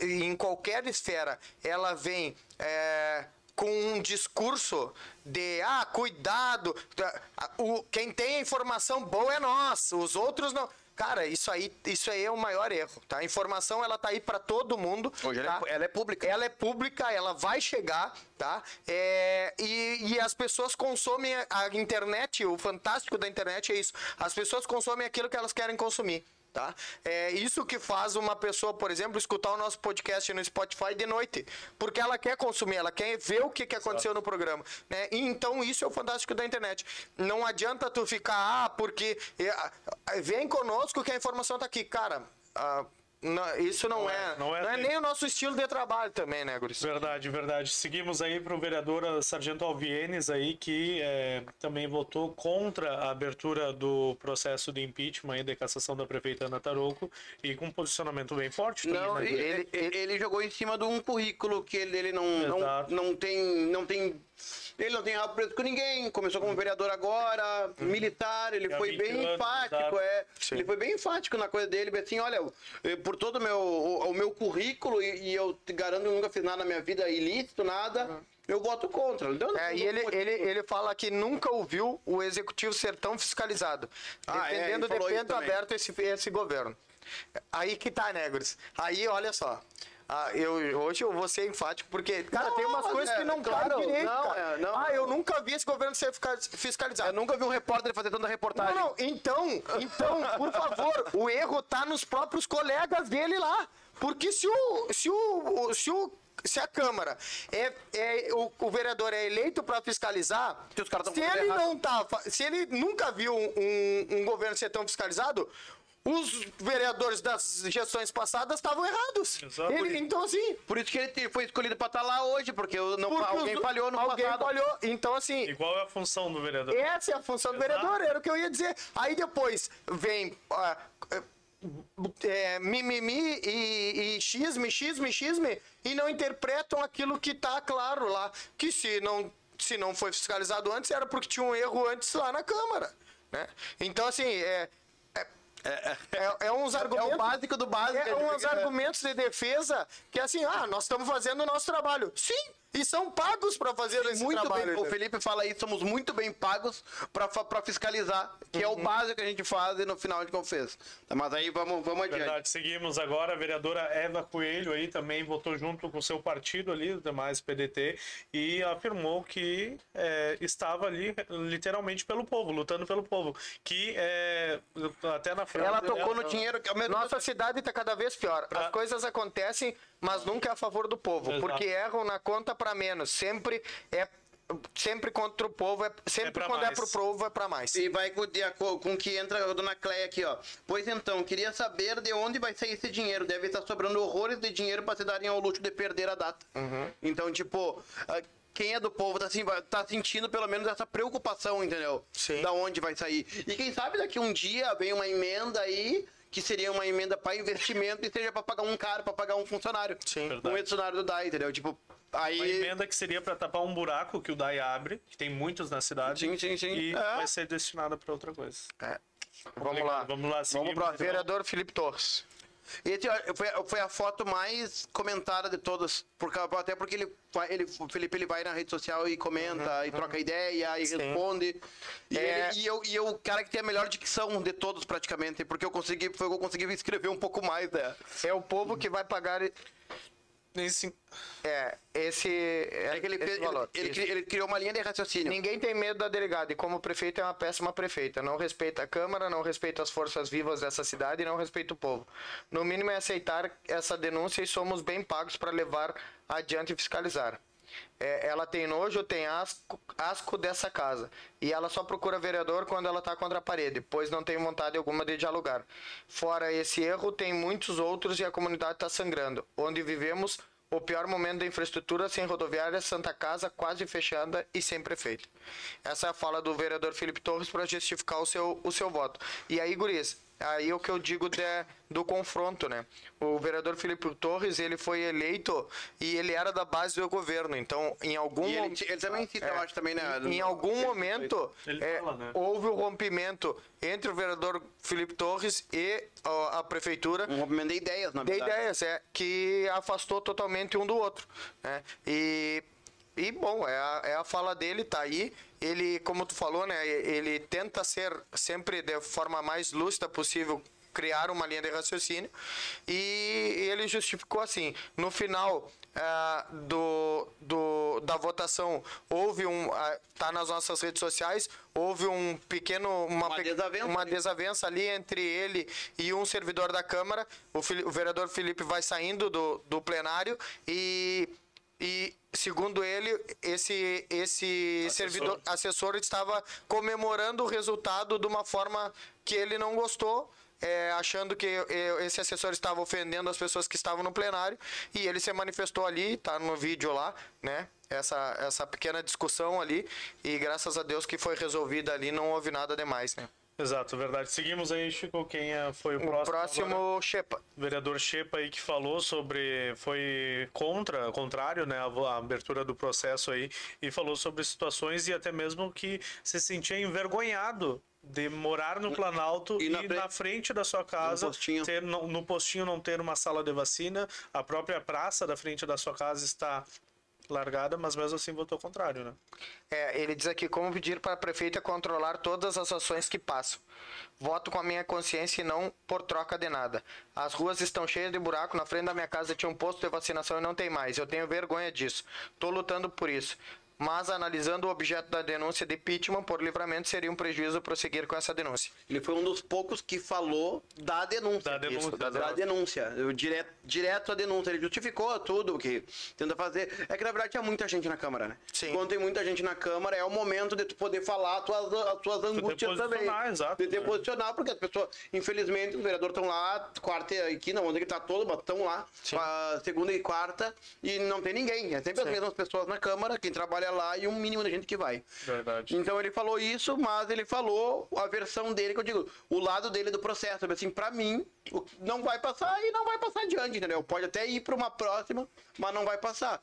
em qualquer esfera, ela vem. é, com um discurso de ah, cuidado, da- a- o, quem tem a informação boa é nós, os outros não. Cara, isso aí, isso aí é o maior erro, tá? A informação, ela tá aí para todo mundo. Hoje ela tá? é- ela é pública. Ela é pública, ela vai chegar, tá? É, e, e as pessoas consomem a, a internet, o fantástico da internet é isso. As pessoas consomem aquilo que elas querem consumir. Tá? É isso que faz uma pessoa, por exemplo, escutar o nosso podcast no Spotify de noite, porque ela quer consumir, ela quer ver o que, que aconteceu no programa, né? E então isso é o fantástico da internet. Não adianta tu ficar, ah, porque vem conosco que a informação tá aqui, cara. ah, não, isso não, Não é- é, não não é é, assim. nem o nosso estilo de trabalho também, né, Guris? Verdade, verdade. Seguimos aí para o vereador Sargento Alvienes aí, que eh, também votou contra a abertura do processo de impeachment e de cassação da prefeita Ana Tarouco e com um posicionamento bem forte também, Não, né, ele, ele, ele jogou em cima de um currículo que ele, ele não, não, não tem. Não tem. Ele não tem rabo preso com ninguém, começou como vereador agora, militar, ele Há foi 20 bem anos, enfático, é. Sim. Ele foi bem enfático na coisa dele, assim, olha, por todo o meu, o, o meu currículo, e, e eu te garanto que eu nunca fiz nada na minha vida ilícito, nada, eu voto contra. Então, É, e ele, ele, ele fala que nunca ouviu o executivo ser tão fiscalizado, Ah, é, defendendo ele de aberto esse, esse governo. Aí que tá, né, Guris? Aí, olha só. Ah, eu, hoje eu vou ser enfático, porque, cara, Não, tem umas mas coisas é, que não claro, cabem direito, não, é, não. ah, eu nunca vi esse governo ser fisca- fiscalizado. Eu nunca vi um repórter fazer tanta reportagem. Não, não, então, então, por favor, o erro tá nos próprios colegas dele lá. Porque se o. Se o. Se o se a Câmara é, é o, o vereador é eleito para fiscalizar, Se se ele errado. não tá, se ele nunca viu um, um governo ser tão fiscalizado, os vereadores das gestões passadas estavam errados. Exato. Ele- então assim, Por isso que ele foi escolhido pra estar lá hoje, porque não, porque alguém os- falhou no alguém passado. falhou. Então assim, E qual é a função do vereador? essa é a função do Exato. vereador, era o que eu ia dizer. Aí depois vem ah, é, mimimi e, e xisme, xisme, xisme, e não interpretam aquilo que tá claro lá. Que se não, se não foi fiscalizado antes, era porque tinha um erro antes lá na Câmara. Né? Então, assim, é. É, é, é uns É argumentos. o básico do básico. É uns argumentos de defesa que assim, ah, nós estamos fazendo o nosso trabalho. Sim, e são pagos para fazer esse muito trabalho. bem, o entendeu? Felipe fala isso, somos muito bem pagos pra fiscalizar, que Uhum. é o básico que a gente faz e no final a gente confessa. Mas aí vamos, vamos adiante. Verdade, seguimos agora. A vereadora Eva Coelho aí também votou junto com o seu partido ali, os demais PDT, e afirmou que é, estava ali literalmente pelo povo, lutando pelo povo. Que é, até na frase. Ela tocou no dinheiro que mesmo Nossa cidade está cada vez pior. Pra- As coisas acontecem, mas nunca é a favor do povo, Exato. porque erram na conta para menos. Sempre é sempre contra o povo, é sempre pra quando é mais. pro povo é para mais. E vai com, de acordo com que entra a dona Cleia aqui, ó. Pois então, queria saber de onde vai sair esse dinheiro. Deve estar sobrando horrores de dinheiro para se darem ao luxo de perder a data. Uhum. Então, tipo, ah, quem é do povo tá, assim, tá sentindo pelo menos essa preocupação, entendeu? Sim. Da onde vai sair. E quem sabe daqui um dia vem uma emenda aí. Que seria uma emenda para investimento e seja para pagar um cara, para pagar um funcionário. Sim. Um funcionário do DAI, entendeu? Tipo, aí. Uma emenda que seria para tapar um buraco que o DAI abre, que tem muitos na cidade. Sim, sim, sim. E É. vai ser destinada para outra coisa. É. Vamos lá. Vamos lá, seguimos. pro- então. Vereador Felipe Torres. Foi, foi a foto mais comentada de todas, por, até porque ele, ele, o Felipe ele vai na rede social e comenta, e troca ideia, e Sim. responde. E, É. ele- e eu, e eu, o cara que tem a melhor dicção de todos, praticamente, porque eu consegui, foi eu consegui escrever um pouco mais, né? É o povo que vai pagar Esse- é, esse, é, É que ele, esse ele, valor. ele, cri- ele criou uma linha de raciocínio. Ninguém tem medo da delegada, e como prefeito é uma péssima prefeita. Não respeita a Câmara, não respeita as forças vivas dessa cidade e não respeita o povo. No mínimo é aceitar essa denúncia e somos bem pagos para levar adiante e fiscalizar. É, ela tem nojo, tem asco, asco dessa casa. E ela só procura vereador quando ela está contra a parede, pois não tem vontade alguma de dialogar. Fora esse erro, tem muitos outros e a comunidade está sangrando. Onde vivemos, o pior momento da infraestrutura sem rodoviária, Santa Casa quase fechada e sem prefeito. Essa é a fala do vereador Felipe Torres para justificar o seu, o seu voto. E aí, Guris, aí é o que eu digo de, do confronto, né? O vereador Felipe Torres, ele foi eleito e ele era da base do governo. Então, em algum ele, mo- ele também cita, eu acho, também, né? em algum momento Ele é, fala, né? houve o rompimento entre o vereador Felipe Torres e ó, a prefeitura Um rompimento de ideias, na de verdade. ideias, é, que afastou totalmente um do outro. Né? E, e, bom, é a, é a fala dele, tá aí. Ele, como tu falou, né, ele tenta ser sempre de forma mais lúcida possível criaram uma linha de raciocínio e ele justificou assim. No final ah, do, do, da votação, houve um. ah, tá nas nossas redes sociais, houve um pequeno. Uma, Uma pe- desavença uma ali. desavença ali entre ele e um servidor da Câmara. O, o vereador Felipe vai saindo do, do plenário e. E, segundo ele, esse, esse servidor assessor estava comemorando o resultado de uma forma que ele não gostou, é, achando que é, esse assessor estava ofendendo as pessoas que estavam no plenário, e ele se manifestou ali, tá no vídeo lá, né? Essa, essa pequena discussão ali, e graças a Deus que foi resolvida ali, não houve nada demais, né? Exato, verdade. Seguimos aí, Chico. Quem é- foi o, O próximo? próximo, agora? Shepa. O vereador Shepa aí que falou sobre. Foi contra, contrário, né? A, abertura do processo aí. E falou sobre situações e até mesmo que se sentia envergonhado de morar no Planalto E e, na na, frente- frente da sua casa postinho. ter no, no postinho não ter uma sala de vacina, a própria praça da frente da sua casa está largada, mas mesmo assim votou contrário, né? É, ele diz aqui como pedir para a prefeita controlar todas as ações que passam. Voto com a minha consciência e não por troca de nada. As ruas estão cheias de buraco. Na frente da minha casa tinha um posto de vacinação e não tem mais. Eu tenho vergonha disso. Tô lutando por isso. Mas analisando o objeto da denúncia de Pittman por livramento seria um prejuízo prosseguir com essa denúncia. Ele foi um dos poucos que falou da denúncia. Da denúncia, Isso, da, da denúncia. Eu, direto, direto à denúncia. Ele justificou tudo o que tenta fazer. É que na verdade tinha muita gente na Câmara, né? Sim. Quando tem muita gente na Câmara, é o momento de tu poder falar as tuas, as tuas angústias também. posicionar, exato, De te né? posicionar, porque as pessoas, infelizmente, os vereadores estão lá, quarta e quinta, onde que tá todo, mas estão lá, qua- segunda e quarta, e não tem ninguém. É sempre as mesmas pessoas na Câmara, quem trabalha lá e um mínimo de gente que vai. Verdade. Então ele falou isso, mas ele falou a versão dele, que eu digo, o lado dele do processo. Assim, pra mim, não vai passar e não vai passar adiante, entendeu? Pode até ir pra uma próxima, mas não vai passar.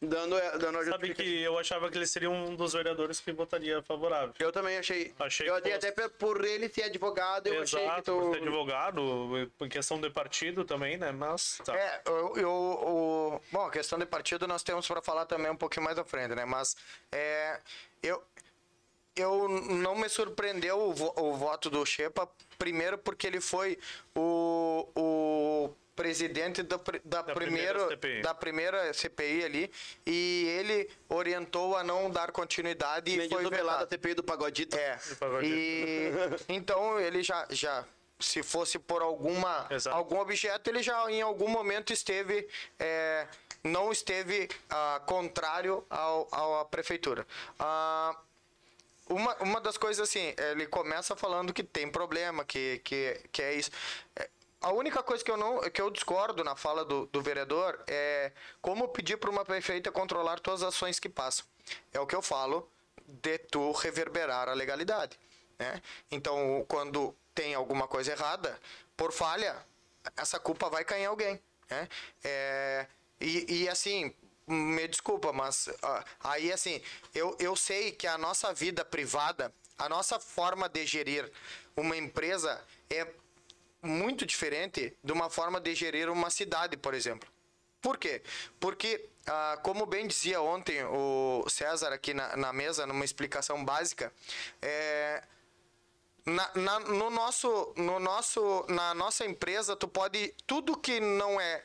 Dando, dando a Sabe que eu achava que ele seria um dos vereadores que votaria favorável. Eu também achei. Achei eu que achei fosse. até por ele ser advogado, eu achei que Exato, tu... por ser advogado, em questão de partido também, né? Mas tá. É, eu, eu- o, bom, a questão de partido nós temos para falar também um pouquinho mais à frente, né? Mas é, eu, eu não me surpreendeu o, o voto do Shepa, primeiro porque ele foi o, o presidente da, da, primeira primeiro, CPI. da primeira CPI ali e ele orientou a não dar continuidade e Me foi diz o pelado vetado. da CPI do Pagodito. É. E então ele já, já se fosse por alguma Exato. algum objeto, ele já em algum momento esteve é, não esteve ah, contrário ao, ao- à prefeitura. Ah, uma, uma das coisas assim, ele começa falando que tem problema, que, que, que é isso. É, A única coisa que eu não que eu discordo na fala do, do vereador é como pedir para uma prefeita controlar todas as ações que passam. É o que eu falo de tu reverberar a legalidade. Né? Então, quando tem alguma coisa errada, por falha, essa culpa vai cair em alguém. Né? É, e, e assim, me desculpa, mas aí assim, eu, eu sei que a nossa vida privada, a nossa forma de gerir uma empresa é muito diferente de uma forma de gerir uma cidade, por exemplo. Por quê? Porque, ah, como bem dizia ontem o César aqui na, na mesa, numa explicação básica, é, na, na- no nosso, no nosso, na nossa empresa, tu pode. Tudo que não é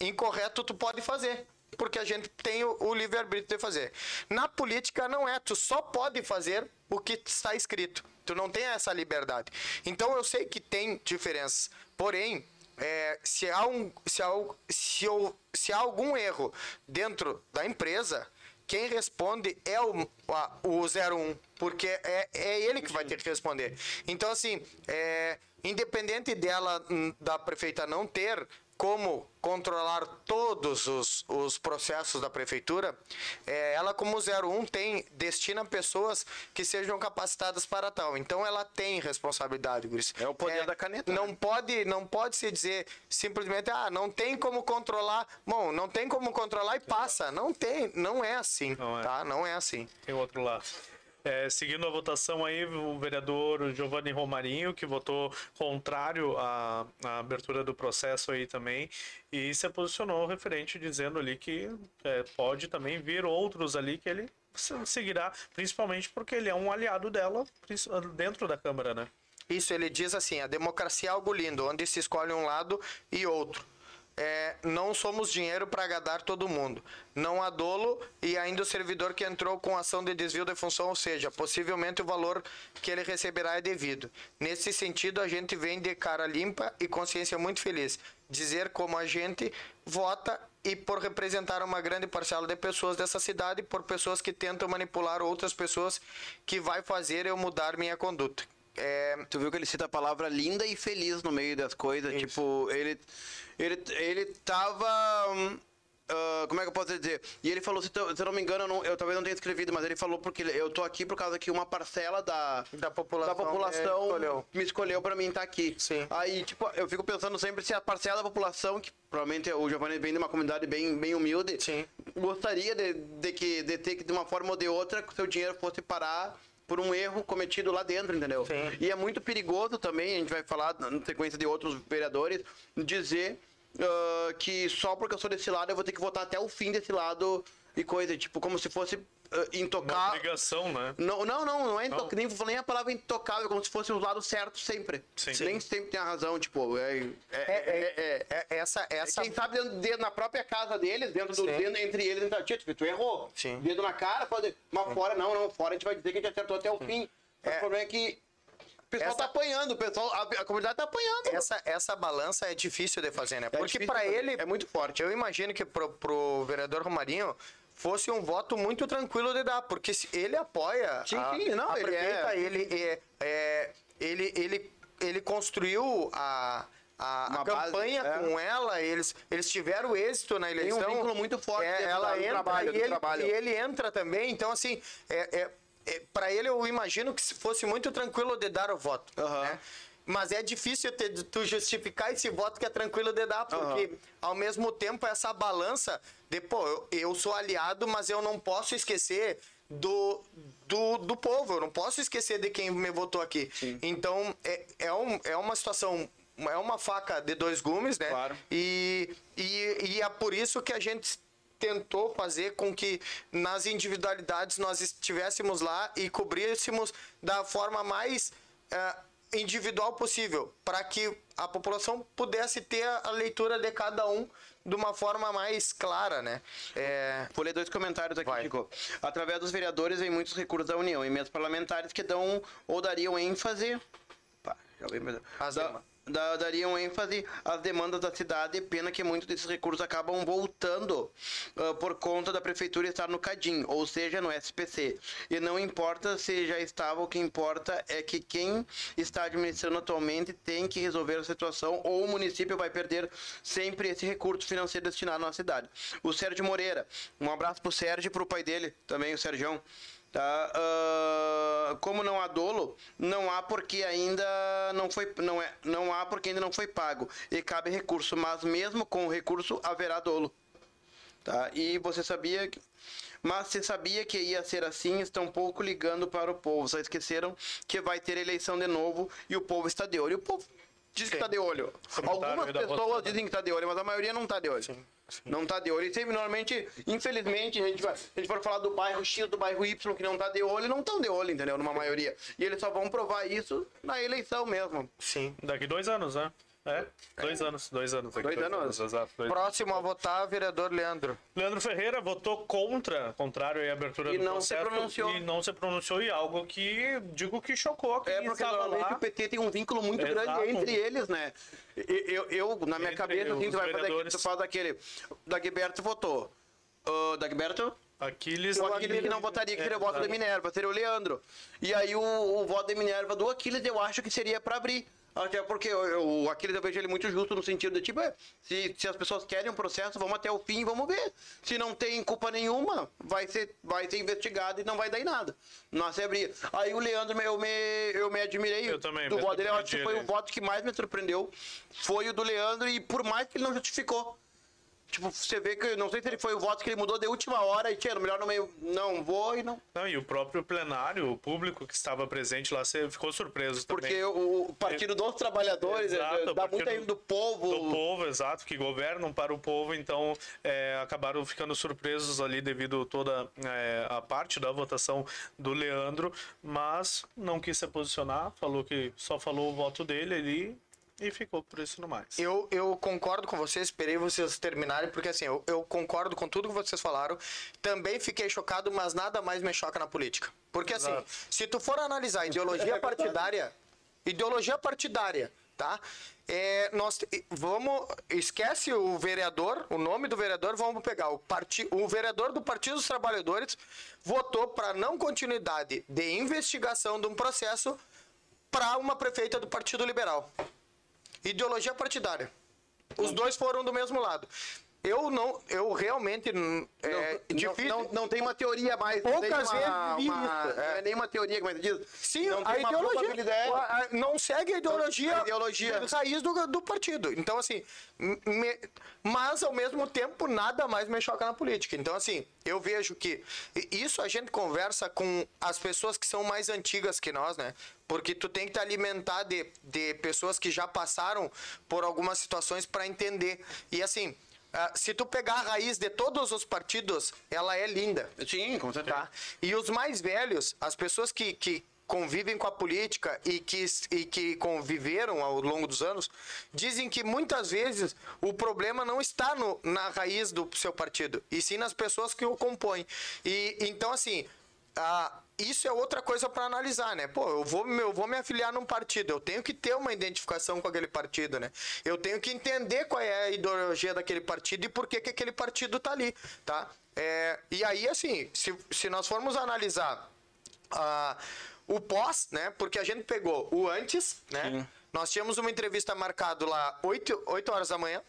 incorreto, tu pode fazer. Porque a gente tem o, o livre-arbítrio de fazer. Na política, não é. Tu só pode fazer o que está escrito. Tu não tem essa liberdade. Então, eu sei que tem diferenças. Porém, é, se, há um, se, há, se, se há algum erro dentro da empresa, quem responde é o, a- o 01, porque é, é ele que vai ter que responder. Então, assim, é, independente dela, hum, da prefeita não ter como controlar todos os, os processos da prefeitura, é, ela como 01 tem, destina pessoas que sejam capacitadas para tal. Então ela tem responsabilidade, Guris. É o poder da caneta, Não né? pode, não pode se dizer simplesmente, ah, não tem como controlar. Bom, não tem como controlar e passa. Não tem, não é assim, Não é. tá? Não é assim. Tem outro lado. É, seguindo a votação aí, o vereador Giovanni Romarinho, que votou contrário à, à abertura do processo aí também, e se posicionou referente, dizendo ali que é, pode também vir outros ali que ele se- seguirá, principalmente porque ele é um aliado dela dentro da Câmara, né? Isso, ele diz assim: a democracia é algo lindo, onde se escolhe um lado e outro. É, não somos dinheiro para agradar todo mundo. Não há dolo e ainda o servidor que entrou com ação de desvio de função, ou seja, possivelmente o valor que ele receberá é devido. Nesse sentido, a gente vem de cara limpa e consciência muito feliz. Dizer como a gente vota e por representar uma grande parcela de pessoas dessa cidade, por pessoas que tentam manipular outras pessoas, que vai fazer eu mudar minha conduta. É, Tu viu que ele cita a palavra linda e feliz no meio das coisas. Isso. Tipo, ele, ele, ele tava. ah, como é que eu posso dizer? E ele falou, se, tu- se eu não me engano, eu, não- eu talvez não tenha escrevido, mas ele falou porque eu tô aqui por causa que uma parcela da, Da população da população me escolheu. me escolheu pra mim estar aqui. Sim. Aí, tipo, eu fico pensando sempre se a parcela da população, que provavelmente o Giovanni vem de uma comunidade bem, bem humilde, Sim. gostaria de, de, que, de ter que, de uma forma ou de outra, que o seu dinheiro fosse parar por um erro cometido lá dentro, entendeu? Sim. E é muito perigoso também, a gente vai falar na sequência de outros vereadores, dizer ah, que só porque eu sou desse lado eu vou ter que votar até o fim desse lado e coisa, tipo, como se fosse ah, Uma intocável. obrigação, né? Não, não, não, não é intocável, nem, vou falar nem a palavra intocável, como se fosse o lado certo sempre. Sim. Nem sempre tem a razão, tipo, é. é, é, é, é, é- é- essa, essa, quem sabe dentro, dentro- na própria casa deles, dentro do Sim. dentro, entre eles, então, tia, tipo, tu errou. Sim. Dedo na cara, pode, mas fora não, não, fora a gente vai dizer que a gente acertou até o fim. Mas É. O problema é que o pessoal Essa- tá apanhando, o pessoal, a, a comunidade tá apanhando. essa, essa balança é difícil de fazer, né? É Porque difícil para fazer, ele é muito forte. Eu imagino que pro, pro vereador Romarinho fosse um voto muito tranquilo de dar, porque se ele apoia Sim, a, sim, não, a ele prefeita, é- ele, é, é, ele, ele, ele construiu a, a, a Uma base, campanha é. com ela, eles, eles tiveram êxito na um eleição. vínculo muito forte É, ela entra trabalho, e, ele, trabalho. e ele entra também, então assim, é, é, é, para ele eu imagino que se fosse muito tranquilo de dar o voto, Aham. né? Mas é difícil ter, tu justificar esse voto que é tranquilo de dar, porque ao mesmo tempo essa balança de, pô, eu, eu sou aliado, mas eu não posso esquecer do, do, do povo, eu não posso esquecer de quem me votou aqui. Então é, é, um, é uma situação, é uma faca de dois gumes, né? Claro. E, e, e é por isso que a gente tentou fazer com que nas individualidades nós estivéssemos lá e cobríssemos da forma mais eh, individual possível, para que a população pudesse ter a leitura de cada um de uma forma mais clara, né? É, Vou ler dois comentários aqui, Vai. Chico. Através dos vereadores vem muitos recursos da União, emendas parlamentares que dão ou dariam ênfase. Pá, já demandas. da- dariam ênfase às demandas da cidade, pena que muitos desses recursos acabam voltando ah, por conta da prefeitura estar no CADIM, ou seja, no SPC. E não importa se já estava, o que importa é que quem está administrando atualmente tem que resolver a situação, ou o município vai perder sempre esse recurso financeiro destinado à cidade. O Sérgio Moreira, um abraço pro Sérgio e pro pai dele, também o Sérgio. Tá? Ah, como não há dolo, não há porque ainda não foi, não é, não há porque ainda não foi pago e cabe recurso, mas mesmo com o recurso haverá dolo. Tá? E você sabia que mas se sabia que ia ser assim, estão pouco ligando para o povo. Só esqueceram que vai ter eleição de novo e o povo está de olho. O povo diz que está de olho. Algumas meio da pessoas dizem que está de olho, mas a maioria não está de olho. Não está de olho. E sempre, normalmente, infelizmente, a gente, vai, a gente for falar do bairro X, do bairro Y, que não está de olho, não estão de olho, entendeu? Numa maioria. E eles só vão provar isso na eleição mesmo. sim. Daqui dois anos, né? É, dois anos, dois anos. Daqui Dois anos. exato. dois- Próximo a votar, vereador Leandro. Leandro Ferreira votou contra, contrário à abertura E do não se processo, pronunciou. E não se pronunciou e algo que, digo que chocou quem É porque normalmente lá. o PT tem um vínculo muito Exato. grande entre eles, né? Eu, eu na minha Entre cabeça, assim, tu vai fazer tu faz aquele. Dagberto votou. O Dagberto? Aquiles... O Aquiles que não votaria, que seria o voto da. Minerva, seria o Leandro. E aí o, o voto da Minerva do Aquiles eu acho que seria pra abrir. Até porque eu- eu- o Aquiles eu vejo ele muito justo no sentido de, tipo, é, se, se as pessoas querem um processo, vamos até o fim e vamos ver. Se não tem culpa nenhuma, vai ser, vai ser investigado e não vai dar em nada. Se abrir. Aí o Leandro, eu me, eu me admirei Eu também, do voto dele. Eu acho que foi o voto que mais me surpreendeu. Foi o do Leandro e por mais que ele não justificou. Tipo, você vê que, não sei se ele foi o voto que ele mudou de última hora e tinha, melhor no meio, não vou e não. Não, e o próprio plenário, o público que estava presente lá, você ficou surpreso também. Porque o, o Partido dos Trabalhadores Exato, é, dá muito aí do povo. do povo, exato, que governam para o povo, então é, acabaram ficando surpresos ali devido toda é, a parte da votação do Leandro, mas não quis se posicionar, falou que só falou o voto dele ali e ficou por isso no mais. Eu, eu concordo com vocês, esperei vocês terminarem, porque assim, eu, eu concordo com tudo que vocês falaram. Também fiquei chocado, mas nada mais me choca na política. Porque assim, Exato. se tu for analisar ideologia partidária, ideologia partidária, tá? É, nós vamos esquece o vereador, o nome do vereador, vamos pegar o parti, o vereador do Partido dos Trabalhadores votou para não continuidade de investigação de um processo para uma prefeita do Partido Liberal. Ideologia partidária. Os dois foram do mesmo lado. Eu não, eu realmente hum, é não, difícil. Não, não tem uma teoria mais. não Poucas vezes vi isso, Não é. é nem uma teoria, como é que diz? Sim, não a ideologia. a- a- não segue a ideologia, A ideologia. raiz do, do partido. Então, assim, me- mas ao mesmo tempo nada mais me choca na política. Então, assim, eu vejo que isso a gente conversa com as pessoas que são mais antigas que nós, né? Porque tu tem que te alimentar de, de pessoas que já passaram por algumas situações para entender. E assim. ah, se tu pegar a raiz de todos os partidos, ela é linda. Sim, com certeza. Tá? E os mais velhos, as pessoas que, que convivem com a política e que, e que conviveram ao longo dos anos, dizem que muitas vezes o problema não está no, na raiz do seu partido, e sim nas pessoas que o compõem. E então, assim. ah, isso é outra coisa para analisar, né? Pô, eu vou, eu vou me afiliar num partido, eu tenho que ter uma identificação com aquele partido, né? Eu tenho que entender qual é a ideologia daquele partido e por que, que aquele partido tá ali, tá? É, e aí, assim, se, se nós formos analisar ah, o pós, né? Porque a gente pegou o antes, né? Nós tínhamos uma entrevista marcado lá 8, 8 horas da manhã.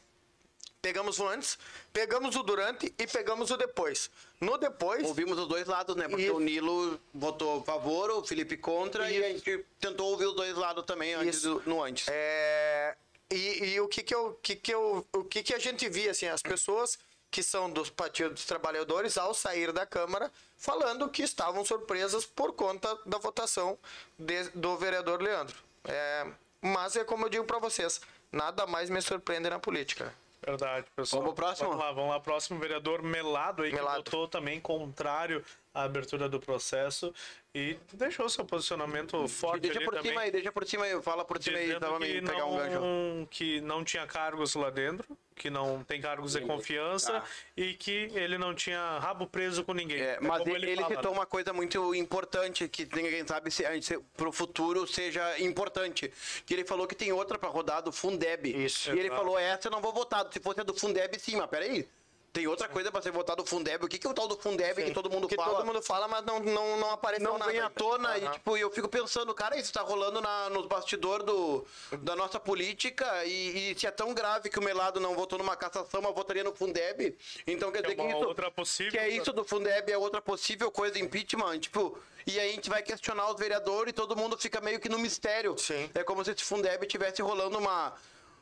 Pegamos o antes, pegamos o durante e pegamos o depois. No depois, Ouvimos os dois lados, né? Porque Isso. o Nilo votou a favor, o Felipe contra, e a Isso. gente tentou ouvir os dois lados também antes do- no antes. É, e, e o que que eu, que que eu, o que que a gente via assim, as pessoas que são dos partidos dos trabalhadores ao sair da Câmara falando que estavam surpresas por conta da votação de- do vereador Leandro. É, mas é como eu digo para vocês, nada mais me surpreende na política. Verdade, pessoal. Vamos pro próximo? Vamos lá, vamos lá. Próximo vereador Melado aí, Melado. que votou também contrário à abertura do processo e deixou seu posicionamento forte deixa por também. cima aí, deixa por cima aí, fala por cima aí, tava me pegar um gancho. que não tinha cargos lá dentro, que não tem cargos de confiança Tá. e que ele não tinha rabo preso com ninguém. É, É mas ele, ele fala, citou né? uma coisa muito importante que ninguém sabe se, se pro futuro seja importante. Que ele falou que tem outra pra rodar do Fundeb. Isso. E ele Exato. falou, essa eu não vou votar. Se fosse a do Fundeb, sim, mas peraí. Tem outra coisa pra ser votado do Fundeb. O que, que é o tal do Fundeb que todo mundo que fala? todo mundo fala, mas não, não, não apareceu não nada. vem à tona e Aham. tipo, eu fico pensando, cara, isso tá rolando na, nos bastidores do, da nossa política e, e se é tão grave que o Melado não votou numa cassação, mas votaria no Fundeb, então quer Que é dizer que uma isso outra possível- que é isso do Fundeb é outra possível coisa impeachment, tipo, e aí a gente vai questionar os vereadores e todo mundo fica meio que no mistério. Sim. É como se esse Fundeb tivesse rolando uma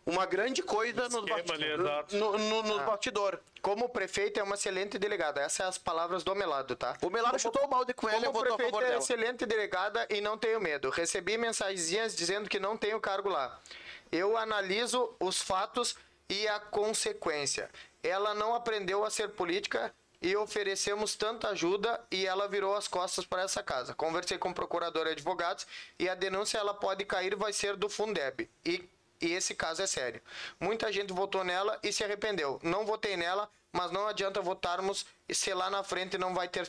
uma grande coisa nos bastidores. exato. No, no, nos Ah. bastidores. Como prefeito é uma excelente delegada. Essas são as palavras do Melado, tá? O Melado chutou o balde com ela e Como votou a prefeito favor é dela. excelente delegada e não tenho medo. Recebi mensagenzinhas dizendo que não tenho cargo lá. Eu analiso os fatos e a consequência. Ela não aprendeu a ser política e oferecemos tanta ajuda e ela virou as costas para essa casa. Conversei com o procurador e advogados e a denúncia ela pode cair vai ser do Fundeb. E e esse caso é sério. Muita gente votou nela e se arrependeu. Não votei nela, mas não adianta votarmos e se lá na frente não vai ter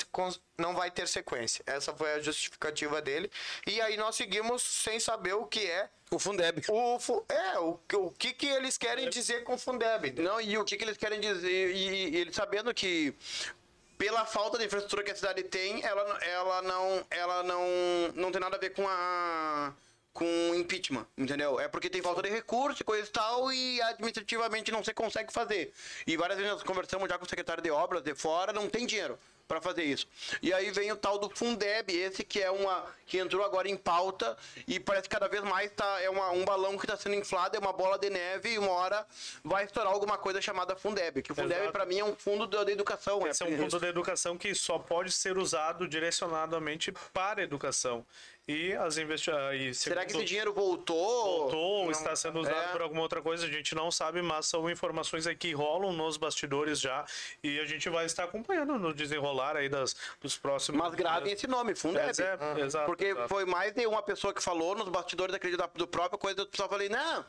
não vai ter sequência. Essa foi a justificativa dele. E aí nós seguimos sem saber o que é O Fundeb. o é o, que- o que que eles querem dizer com Fundeb. Não, e o que, que eles querem dizer? E, e eles sabendo que pela falta de infraestrutura que a cidade tem, ela, ela não ela não não tem nada a ver com a com impeachment, entendeu? É porque tem falta de recurso coisa e tal e administrativamente não se consegue fazer. E várias vezes nós conversamos já com o secretário de obras de fora, não tem dinheiro para fazer isso. E aí vem o tal do Fundeb, esse que é uma que entrou agora em pauta e parece que cada vez mais tá é uma, um balão que está sendo inflado, é uma bola de neve e uma hora vai estourar alguma coisa chamada Fundeb, que o Fundeb para mim é um fundo da, da educação, Esse é um fundo da educação que só pode ser usado direcionadamente para a educação. E as investigações. Será que esse dinheiro voltou? voltou ou está sendo usado É. por alguma outra coisa, a gente não sabe, mas são informações aí que rolam nos bastidores já e a gente vai estar acompanhando no desenrolar aí das, dos próximos. Mas gravem esse nome, Fundeb. É, é, exato, Porque exato. foi mais de uma pessoa que falou nos bastidores daquele da- do próprio coisa, o pessoal falei, não,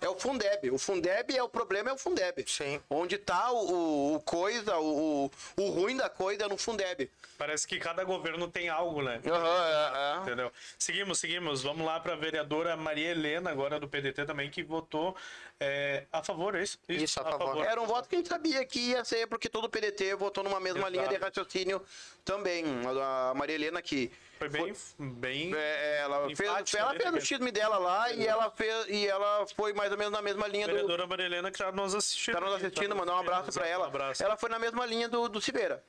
é o Fundeb. O Fundeb é o problema, é o Fundeb. Sim. Onde tá o, o- coisa, o, o, ruim da coisa é no Fundeb. Parece que cada governo tem algo, né? Aham, é, é. Entendeu? Seguimos, seguimos. Vamos lá para a vereadora Maria Helena, agora do PDT também, que votou é, a favor, é isso? Isso, a favor. Era um voto que a gente sabia que ia ser, porque todo o PDT votou numa mesma Exato. linha de raciocínio também. A Maria Helena que Foi bem, bem É, ela fez, Empática, ela né, fez o xisme dela lá e ela fez e ela foi mais ou menos na mesma linha do vereadora Maria Helena que está nos assistindo. tá nos assistindo, mandar um abraço pra ela. Um abraço. Ela foi na mesma linha do, do Cibeira.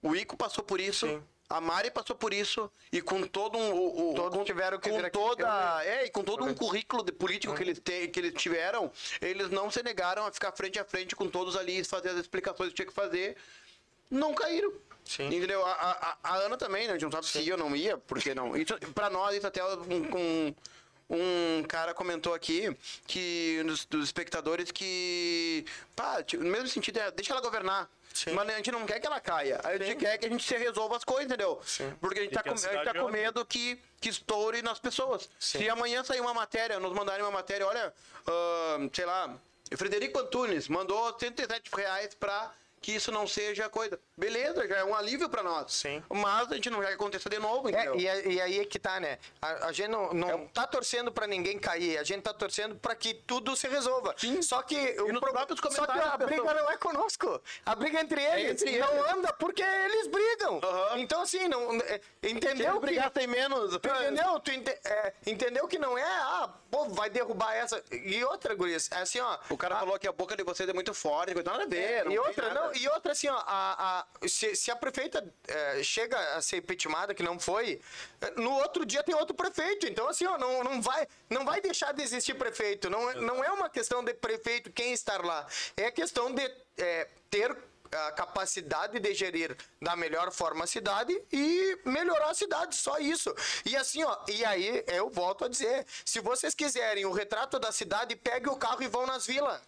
O Ico passou por isso, Sim. A Mari passou por isso e com todo um o, o- Todos com, tiveram que com vir aqui toda, é, e com todo um currículo de político que eles te, que eles tiveram, eles não se negaram a ficar frente a frente com todos ali e fazer as explicações que tinha que fazer. Não caíram. Sim. Entendeu? A, a, a Ana também, né? A gente não sabe se ia ou não ia, por que não? Isso, pra nós, isso até um, um, um cara comentou aqui que dos, dos espectadores que. Pá, tipo, no mesmo sentido, é, deixa ela governar. Sim. Mas a gente não quer que ela caia. A gente Sim. quer que a gente se resolva as coisas, entendeu? Sim. Porque a gente E tá, com, a gente tá com medo que, que estoure nas pessoas. Se amanhã sair uma matéria, nos mandarem uma matéria, olha, ahn, sei lá, Frederico Antunes mandou 107 reais pra que isso não seja coisa. Beleza, já é um alívio pra nós. Sim. Mas a gente não quer que aconteça de novo, entendeu? É, e, e aí é que tá, né? A, a gente não, não tá torcendo pra ninguém cair, a gente tá torcendo pra que tudo se resolva. Sim. Só que, o nos pro- só que a briga não é conosco. A briga é entre eles. entre não eles. anda porque eles brigam. Aham. Então, assim, não, é, entendeu eles que... brigassem menos. Entendeu? Tu ente- é, entendeu que não é, ah, pô, vai derrubar essa. E outra, Gurias, é assim, ó. O cara a- falou que a boca de vocês é muito forte, coisa nada a ver. não e tem outra, nada. não, e outra assim, ó, a, a- se, se a prefeita é, chega a ser impeachmentada, que não foi, é, no outro dia tem outro prefeito. Então, assim, ó, não, não, vai, não vai deixar de existir prefeito. Não, é- não é uma questão de prefeito quem estar lá. É questão de é, ter a capacidade de gerir da melhor forma a cidade e melhorar a cidade, só isso. E assim, ó, e aí eu volto a dizer, se vocês quiserem o retrato da cidade, pegue o carro e vão nas vilas.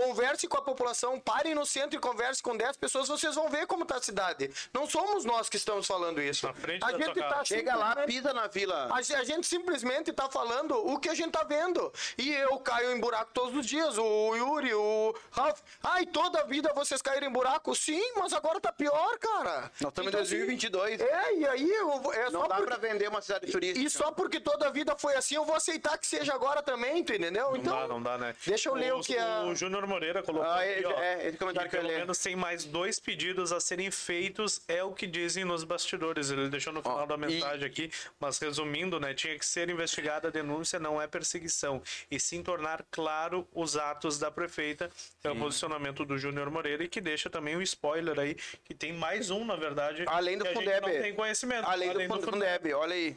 Converse com a população, parem no centro e converse com 10 pessoas, vocês vão ver como tá a cidade. Não somos nós que estamos falando isso. Na frente a gente tá. Chega lá, simplesmente- pisa na vila. a, a gente simplesmente tá falando o que a gente tá vendo. E eu caio em buraco todos os dias. O Yuri, o Ralph. Ai, toda a vida vocês caíram em buraco? Sim, mas agora tá pior, cara. Nós estamos em Então, assim, 2022. É, e aí eu vou- é Não só dá porque- pra vender uma cidade turística. E só porque toda a vida foi assim, eu vou aceitar que seja agora também, tu entendeu? Não então, dá, não dá, né? Deixa eu ler o, que a. O Júnior Moreira colocou Ah, aqui, ó, é, comentário que que pelo menos tem mais dois pedidos a serem feitos, é o que dizem nos bastidores. Ele deixou no final Ó, da e- mensagem aqui, mas resumindo, né, tinha que ser investigada a denúncia, não é perseguição, e sim tornar claro os atos da prefeita. É o posicionamento do Júnior Moreira e que deixa também um spoiler aí, que tem mais um, na verdade, Além do que Fundeb. não tem conhecimento. Além, do, Fund- Fundeb, olha aí.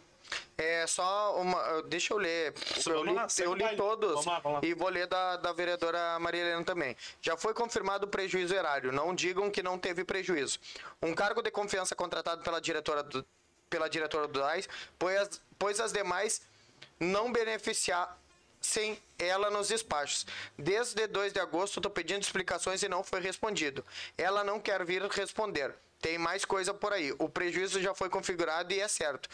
É só uma. Deixa eu ler. Eu li, lá, eu li todos. Vamos lá, vamos lá. E vou ler da, da vereadora Maria Helena também. Já foi confirmado o prejuízo erário. Não digam que não teve prejuízo. Um cargo de confiança contratado pela diretora do, pela diretora do DAIS, pois as, pois as demais não beneficiar sem ela nos despachos. Desde 2 de agosto estou pedindo explicações e não foi respondido. Ela não quer vir responder. Tem mais coisa por aí. O prejuízo já foi configurado e é certo.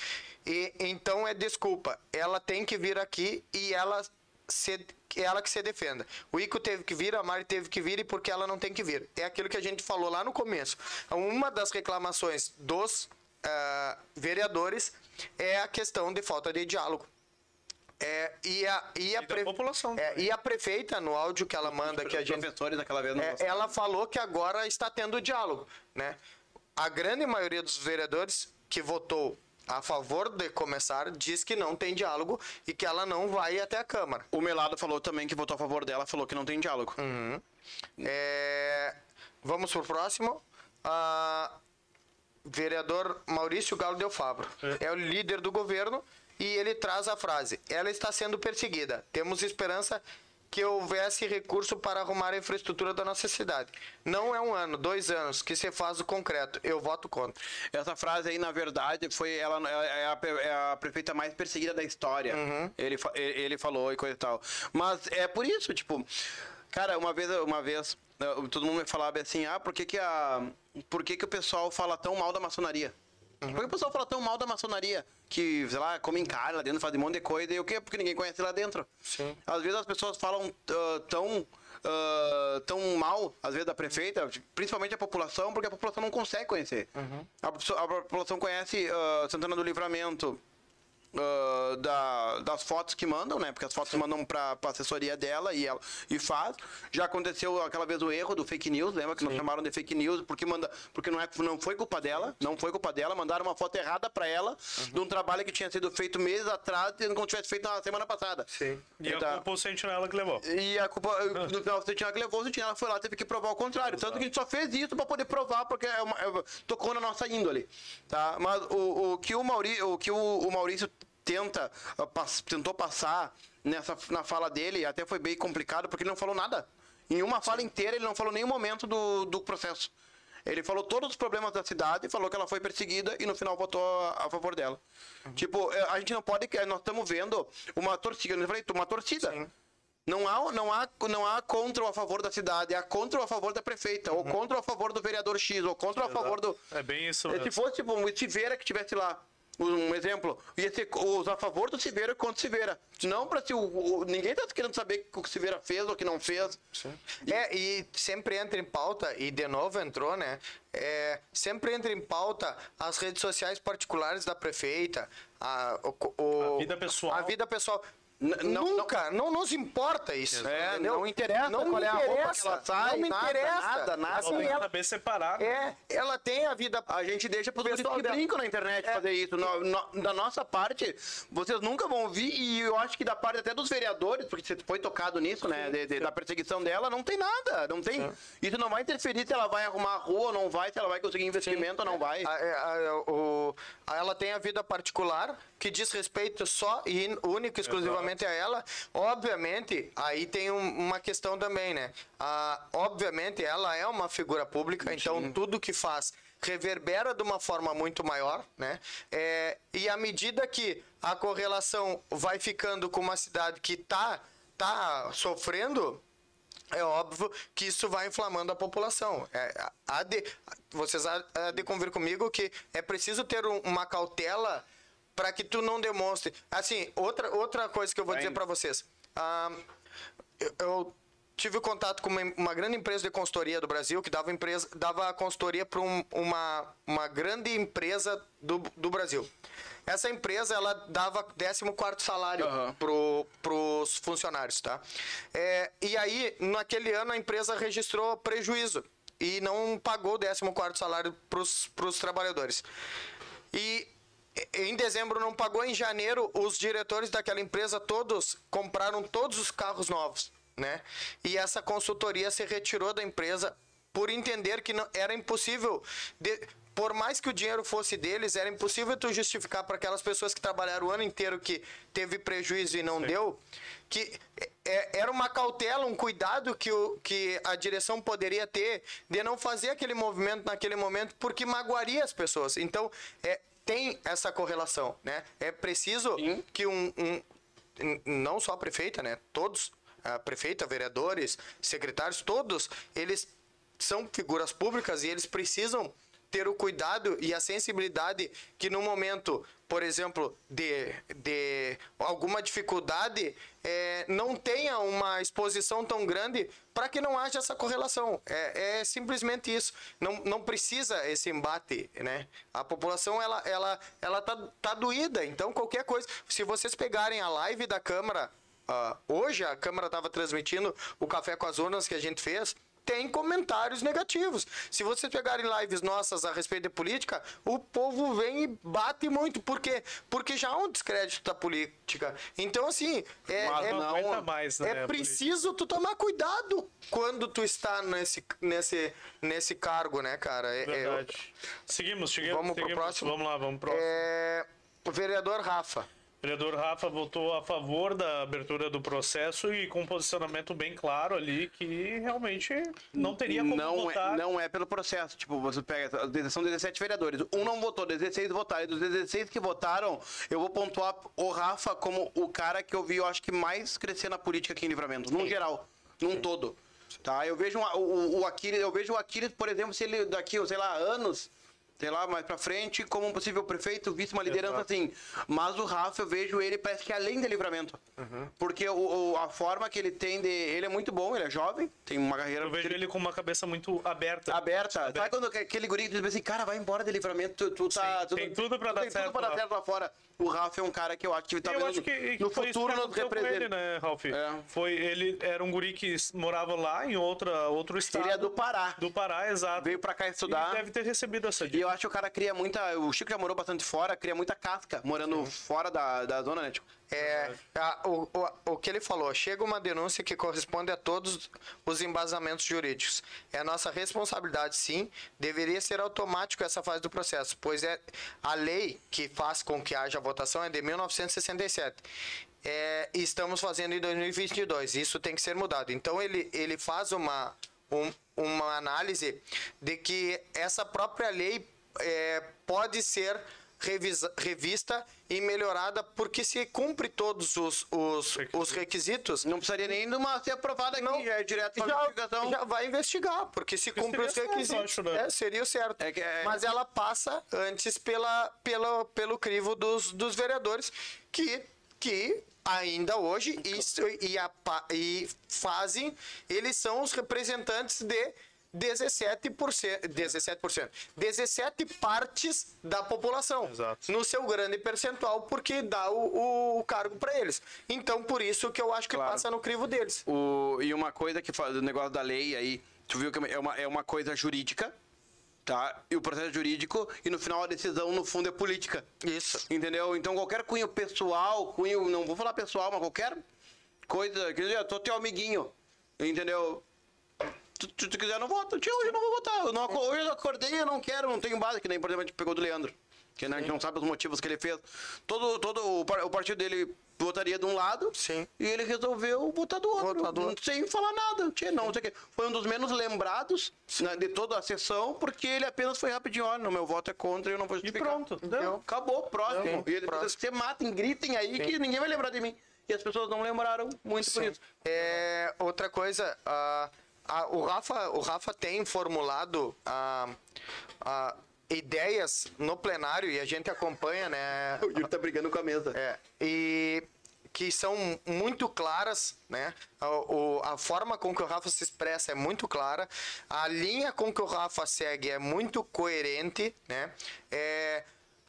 E então é desculpa. Ela tem que vir aqui e ela se, ela que se defenda. O Ico teve que vir, a Mari teve que vir e porque ela não tem que vir. É aquilo que a gente falou lá no começo. Uma das reclamações dos ah, vereadores é a questão de falta de diálogo. É, e, a, e, a E é, e a prefeita, no áudio que ela manda, que a gente daquela vez é, ela falou que agora está tendo diálogo, né? A grande maioria dos vereadores que votou a favor de começar diz que não tem diálogo e que ela não vai até a Câmara. O Melado falou também que votou a favor dela, falou que não tem diálogo. É, vamos pro próximo. Ah, vereador Maurício Galo Del Fabro. É. o líder do governo e ele traz a frase: ela está sendo perseguida. Temos esperança que houvesse recurso para arrumar a infraestrutura da nossa cidade. Não é um ano, dois anos que se faz o concreto. Eu voto contra. Essa frase aí, na verdade, foi ela é a, é a prefeita mais perseguida da história. Uhum. Ele, ele falou e coisa e tal. Mas é por isso, tipo, cara, uma vez, uma vez, todo mundo me falava assim, ah, por que que a, por que que o pessoal fala tão mal da maçonaria? Uhum. Por que o pessoal fala tão mal da maçonaria? Que, sei lá, comem carne lá dentro, fazem um monte de coisa, e o quê? Porque ninguém conhece lá dentro. Sim. Às vezes as pessoas falam uh, tão. Uh, tão mal, às vezes, da prefeita, principalmente a população, porque a população não consegue conhecer. Uhum. A, a, população conhece uh, Santana do Livramento, uh, da, das fotos que mandam, né? Porque as fotos Sim. mandam para a assessoria dela e ela e faz. Já aconteceu aquela vez o erro do fake news, lembra que Sim. nos chamaram de fake news porque manda, porque não é, não foi culpa dela, não foi culpa dela, mandaram uma foto errada para ela uhum. de um trabalho que tinha sido feito meses atrás e não tivesse feito na semana passada. Sim. E então, a culpa o Sentinela que levou. E a culpa no final o Sentinela que levou, o Sentinela foi lá teve que provar o contrário. Exato. Tanto que a gente só fez isso para poder provar porque é uma, é, tocou na nossa índole, tá? Mas o, o que o Maurício, o que o, o Maurício tenta, uh, pass, tentou passar nessa, na fala dele, até foi bem complicado, porque ele não falou nada. Em uma fala inteira, ele não falou nenhum momento do, do processo. Ele falou todos os problemas da cidade, falou que ela foi perseguida e no final votou a, a favor dela. Uhum. Tipo, é, a gente não pode. Nós estamos vendo uma torcida, eu falei, uma torcida. Sim. Não há, não, há, não há contra ou a favor da cidade, há contra ou a favor da prefeita, uhum. ou contra ou a favor do vereador X, ou contra ou a favor do. É bem isso. Se fosse tipo, um Estiveira que estivesse lá, um exemplo, ia ser os a favor do Silveira contra o Silveira. Não para se o, o, ninguém está querendo saber o que o Silveira fez ou o que não fez. Sim. É, e sempre entra em pauta, e de novo entrou, né? É, sempre entra em pauta as redes sociais particulares da prefeita, a, o, a vida pessoal. A vida pessoal. Nunca, não, não, nos importa isso. É, não interessa não qual é a roupa que ela sai, não me nada, interessa. Nada, nada. Assim, ela, ela bem separada. É, ela tem a vida. A gente deixa para os que brincam na internet é. fazer isso. No, no, da nossa parte, vocês nunca vão ouvir, e eu acho que da parte até dos vereadores, porque você foi tocado nisso, né? De, de, da perseguição dela, não tem nada. Não tem. É. Isso não vai interferir se ela vai arrumar a rua ou não vai, se ela vai conseguir investimento Sim. ou não vai. A, a, o, ela tem a vida particular que diz respeito só e único exclusivamente Exato. a ela. Obviamente, aí tem um, uma questão também, né? Ah, obviamente, ela é uma figura pública, então tudo que faz reverbera de uma forma muito maior, né? É, e à medida que a correlação vai ficando com uma cidade que está tá sofrendo, é óbvio que isso vai inflamando a população. É, há de, vocês há de convir comigo que é preciso ter um, uma cautela para que tu não demonstre. Assim, outra, outra coisa que eu vou dizer para vocês. Ah, eu, eu, tive contato com uma, uma, grande empresa de consultoria do Brasil que dava, empresa, dava consultoria para um, uma, uma grande empresa do, do Brasil. Essa empresa, ela dava 14 salário uhum. para os funcionários, tá? É, e aí, naquele ano, a empresa registrou prejuízo e não pagou o 14 salário para os trabalhadores. E em dezembro não pagou, em janeiro os diretores daquela empresa todos compraram todos os carros novos, né? E essa consultoria se retirou da empresa por entender que não, era impossível de, por mais que o dinheiro fosse deles, era impossível tu justificar para aquelas pessoas que trabalharam o ano inteiro que teve prejuízo e não Sim. deu, que é, era uma cautela, um cuidado que, o, que a direção poderia ter de não fazer aquele movimento naquele momento, porque magoaria as pessoas. Então, é, tem essa correlação, né? É preciso Sim. que um, um, não só a prefeita, né? Todos, a prefeita, vereadores, secretários, todos, eles são figuras públicas e eles precisam ter o cuidado e a sensibilidade que no momento, por exemplo, de, de alguma dificuldade, é, não tenha uma exposição tão grande para que não haja essa correlação. É, é, simplesmente isso. Não, não precisa esse embate, né? A população, ela, ela, ela tá, tá doída. Então, qualquer coisa... Se vocês pegarem a live da Câmara... Uh, hoje a Câmara estava transmitindo o Café com as Urnas que a gente fez tem comentários negativos. Se vocês pegarem lives nossas a respeito de política, o povo vem e bate muito. Por quê? Porque já há um descrédito da política. Então, assim, é, Mas é, não aguenta mais, né, é preciso tu tomar cuidado quando tu está nesse, nesse, nesse cargo, né, cara? É- é- Verdade. Seguimos, seguimos. Vamos pro seguimos. próximo? Vamos lá, vamos pro próximo. é, o vereador Rafa. O vereador Rafa votou a favor da abertura do processo e com um posicionamento bem claro ali que realmente não teria como não votar. é, não é pelo processo. Tipo, você pega. São 17 vereadores. Um não votou, 16 votaram. E dos 16 que votaram, eu vou pontuar o Rafa como o cara que eu vi, eu acho que mais crescer na política aqui em livramento. Num geral. Num todo. Tá? Eu vejo o, o, o Aquiles, eu vejo o Aquiles, por exemplo, se ele daqui, sei lá, anos. Sei lá, mais pra frente, como um possível prefeito, vice uma liderança assim. Mas o Rafa, eu vejo ele, parece que é além de livramento. Uhum. Porque o, o- a forma que ele tem de. Ele é muito bom, ele é jovem, tem uma carreira Eu vejo ele com uma cabeça muito aberta. aberta. Sabe quando aquele guri diz assim, cara, vai embora de livramento, tu, tu tá. Sim, tu- tem tudo pra tu dar tem certo tudo pra dar certo lá fora. O Rafa é um cara que eu acho que E talvez eu acho que, que no futuro com representa. ele, né, Ralf? É. Foi, ele era um guri que morava lá em outra, outro estado. Ele é do Pará. Do Pará, exato. Veio pra cá estudar. E deve ter recebido essa E dica. eu acho que o cara cria muita. O Chico já morou bastante fora, cria muita casca, morando fora da, da zona, né? Tipo, É, a- o, o, o que ele falou, chega uma denúncia que corresponde a todos os embasamentos jurídicos. É nossa responsabilidade, sim. Deveria ser automático essa fase do processo, pois é a lei que faz com que haja votação é de 1967. É, e estamos fazendo em 2022. Isso tem que ser mudado. Então ele, ele faz uma, um- uma análise de que essa própria lei é, pode ser revisa- revista e melhorada porque se cumpre todos os, os, os requisitos. não precisaria nem de uma ser aprovada aqui, Não, é direto pra já, investigação. já vai investigar, porque se cumpre seria os certo, requisitos, acho, né? é, seria o certo. É que é- Mas ela passa antes pela, pela, pelo crivo dos, dos vereadores, que, que ainda hoje isso, e, a e fazem, eles são os representantes de 17%, 17%, 17 partes da população, Exato. no seu grande percentual, porque dá o, o cargo para eles. Então, por isso que eu acho que Claro. passa no crivo deles. O, e uma coisa que faz o negócio da lei aí, tu viu que é uma, é uma coisa jurídica, tá? E o processo jurídico, e no final a decisão, no fundo, é política. Isso. Entendeu? Então qualquer cunho pessoal, cunho, não vou falar pessoal, mas qualquer coisa, quer dizer, eu tô teu amiguinho, entendeu? Tu, tu, tu quiser, não vota. Tio, hoje eu não vou votar. Eu não, aco- hoje eu acordei, eu não quero, não tenho base, que nem, por exemplo, a gente pegou do Leandro. Que né, a gente não sabe os motivos que ele fez. Todo, todo o, par- o partido dele votaria de um lado Sim. e ele resolveu votar do outro. Votar do não- outro. Sem falar nada. Tchê, não, não sei o quê. Foi um dos menos lembrados né, de toda a sessão, porque ele apenas foi rapidinho. Olha, no meu voto é contra e eu não vou E justificar. pronto. Deu. Acabou, próximo. Sim, e ele próximo. você matem, gritem aí que ninguém vai lembrar de mim. E as pessoas não lembraram muito por isso. É, outra coisa, ah, ah, o, Rafa, o Rafa tem formulado ah, ah, ideias no plenário e a gente acompanha, né? O Yuri tá brigando com a mesa. É, e que são muito claras, né? A, a forma com que o Rafa se expressa é muito clara, a linha com que o Rafa segue é muito coerente, né? É,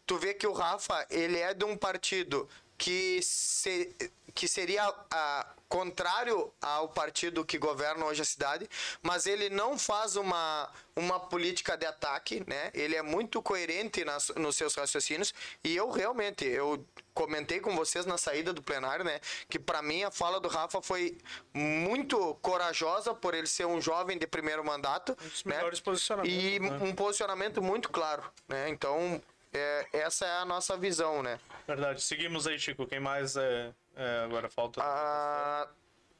tu vê que o Rafa, ele é de um partido que, se, que seria ah, contrário ao partido que governa hoje a cidade, mas ele não faz uma, uma política de ataque, né? Ele é muito coerente nas, nos seus raciocínios e eu realmente, eu comentei com vocês na saída do plenário, né, que para mim a fala do Rafa foi muito corajosa por ele ser um jovem de primeiro mandato, Um dos né? melhores posicionamentos, E né? um posicionamento muito claro, né? Então, é, essa é a nossa visão, né? Verdade. Seguimos aí, Chico. Quem mais é, é, agora falta? Ah,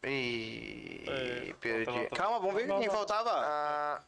e É, perdi. falta- falta- Calma, vamos ver Não, quem não. faltava. Ah,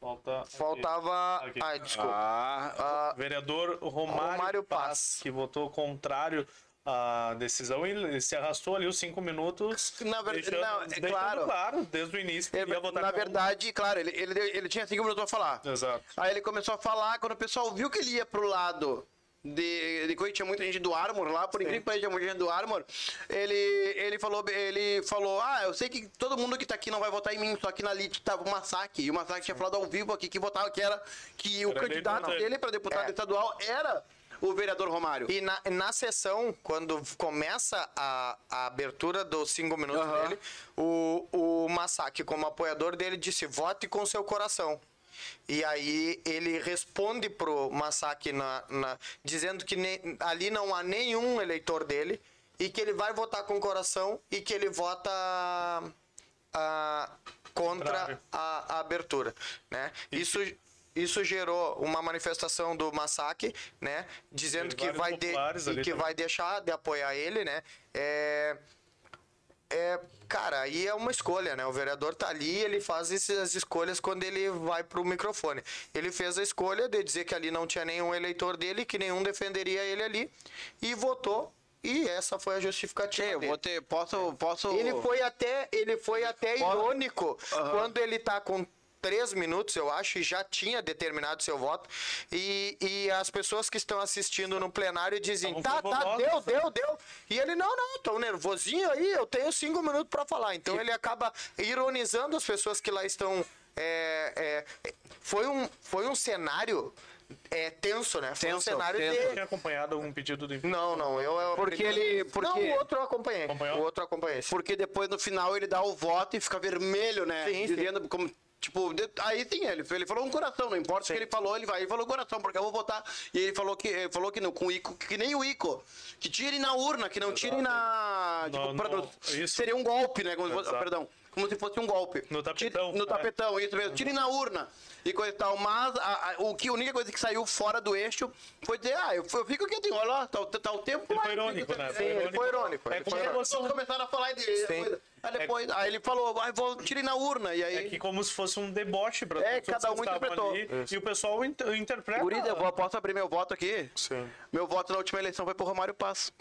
Falta. faltava. Aqui. Ai, desculpa. Ah, Ah, Vereador Romário, Romário Paz, Paz. que votou contrário à decisão e ele se arrastou ali os cinco minutos. Na ver- deixando, não, é claro. claro, desde o início, que ele- ia votar na verdade, claro, ele, ele, ele tinha cinco minutos pra falar. Exato. Aí ele começou a falar, quando o pessoal viu que ele ia pro lado de, de coisa, tinha muita gente do Armor lá, por incrível que pareça, tinha muita gente do Armor, ele, ele, falou, ele falou, ah, eu sei que todo mundo que tá aqui não vai votar em mim, só que na lista tava o Massacre, e o Massacre tinha falado ao vivo aqui que votava, que era, que o Era candidato né? dele pra deputado É. estadual era o vereador Romário. E na, na sessão, quando começa a, a abertura dos cinco minutos Aham. dele, o, o Masaki, como apoiador dele, disse: vote com seu coração. E aí ele responde pro Masaki na, na- dizendo que ne- ali não há nenhum eleitor dele e que ele vai votar com o coração e que ele vota ah, contra a, a abertura, né? Isso isso gerou uma manifestação do Masaki, né, dizendo que vai de, que também. vai deixar de apoiar ele, né? É, é, cara, aí é uma escolha, né? O vereador tá ali, ele faz essas escolhas quando ele vai pro microfone. Ele fez a escolha de dizer que ali não tinha nenhum eleitor dele, que nenhum defenderia ele ali, e votou. E essa foi a justificativa eu dele. vou ter. Posso. posso... Ele foi até, ele foi até irônico Aham. quando ele tá com três minutos, eu acho, e já tinha determinado seu voto. E, e as pessoas que estão assistindo no plenário dizem: tá, tá, deu, voto, deu, deu. E ele: não, não, tô nervosinho aí, eu tenho cinco minutos para falar. Então ele acaba ironizando as pessoas que lá estão. é, é, foi, um, foi um cenário é, tenso, né? Foi um cenário tenso. de. Tinha acompanhado algum pedido do Não, não, eu. eu Porque ele- porque- Não, o outro eu acompanhei. Acompanhou? O outro eu acompanhei. sim. Porque depois no final ele dá o voto e fica vermelho, né? Sim, sim. Dizendo como. Tipo, aí sim, ele, ele falou um coração, não importa o que ele falou, ele vai, ele falou coração, porque eu vou votar. E ele falou que ele falou que não, com o Ico, que nem o Ico, que tirem na urna, que não tirem na. Tipo, pra- no- isso. seria um golpe, né? Como Exato. perdão. Como se fosse um golpe. No tapetão, Tire- no é. tapetão, isso mesmo. Tirem na urna. E coisa e tal. Mas a, a- o que, a única coisa que saiu fora do eixo foi dizer, ah, eu, eu fico quietinho, olha lá, tá, o- tá o tempo. Ele foi irônico, né? foi irônico. É como foi irônico. fosse um- Vocês começaram a falar de coisa. Aí depois, aí ele falou, aí vou tirem na urna. E aí. É que como se fosse um deboche para É, cada um interpretou. e o pessoal inter- interpreta. Guriz, eu vou, posso abrir meu voto aqui? Sim. Meu voto na última eleição foi pro Romário Paz.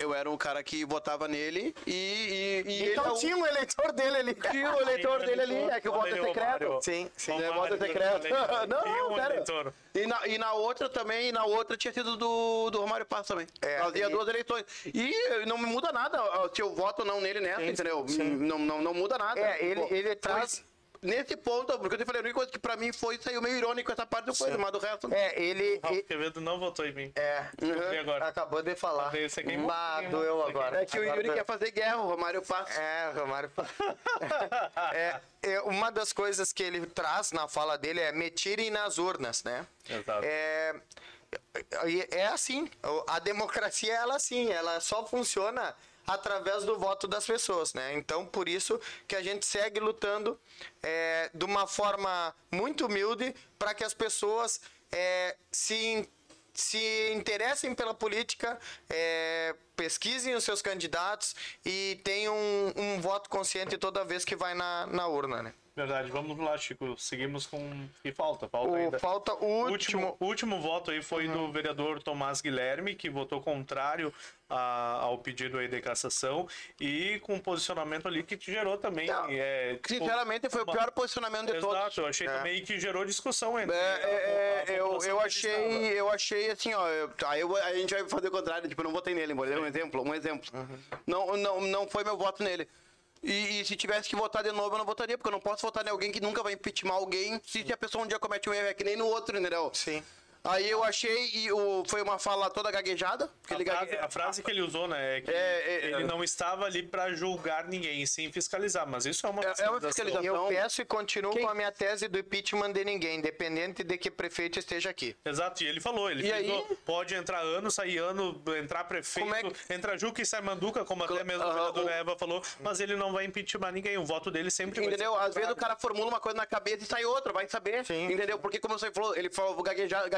Eu era um cara que votava nele e, e, e ele é Então o- tinha um eleitor dele ali. tinha o eleitor dele ali, é que o voto é secreto. Sim, sim. É, voto é secreto. não, um não, eleitor. E na, e na outra também, e na outra tinha sido do, do Romário Paz também. É, Fazia e- duas eleições. E não me muda nada se eu voto ou não nele nessa, entendeu? Não, não, não muda nada. É, ele, ele traz. Nesse ponto, porque eu te falei, a única coisa que pra mim foi, saiu meio irônico essa parte do coisa, mas do resto... É, ele. E- Quevedo não votou em mim. É. E agora? Acabou de falar. É doeu Esse aqui agora. É que o Agora Yuri doeu. quer fazer guerra, o Romário Paz. É, Romário. é, é, uma das coisas que ele traz na fala dele é me tirem nas urnas, né? Exato. É, é- é assim. o- A democracia, ela assim, ela só funciona através do voto das pessoas, né? Então, por isso que a gente segue lutando é, de uma forma muito humilde para que as pessoas é, se se interessem pela política, é, pesquisem os seus candidatos e tenham um, um voto consciente toda vez que vai na, na urna, né? Verdade, vamos lá, Chico. Seguimos com. O que falta? Falta O, ainda. falta o O último. último, o último voto aí foi do vereador Tomás Guilherme, que votou contrário a- ao pedido aí de cassação e com um posicionamento ali que gerou também. Não, é, Sinceramente, foi o uma- pior posicionamento de todos. Exato, eu achei É. também que gerou discussão entre. É, a- é, a é, eu, população eu que achei, eu achei assim, ó, eu- aí eu- a gente vai fazer o contrário, tipo, eu não votei nele, entendeu? Um exemplo, um exemplo. Não, não, não foi meu voto nele. E, e se tivesse que votar de novo, eu não votaria, porque eu não posso votar em alguém que nunca vai impeachment alguém se a pessoa um dia comete um erro, é que nem no outro, entendeu? Sim. Aí eu achei, e o, foi uma fala toda gaguejada, porque A ele frase, gague... a frase que ele usou, né, é que É, é, ele é. não estava ali para julgar ninguém, sim fiscalizar, mas isso é uma É- é uma fiscalização. Eu peço e continuo Quem- com a minha tese do impeachment de ninguém, independente de que prefeito esteja aqui. Exato, e ele falou, ele E frisou, aí? pode entrar ano, sair ano, entrar prefeito, Como é que- entra Juca e sai Manduca, como até mesmo o Aham, vereador o- Eva falou, mas ele não vai impeachment ninguém, o voto dele sempre vai Entendeu? ser Às vezes o cara formula uma coisa na cabeça e sai outra, vai saber. Sim. Entendeu? Porque como você falou, ele falou gagueja-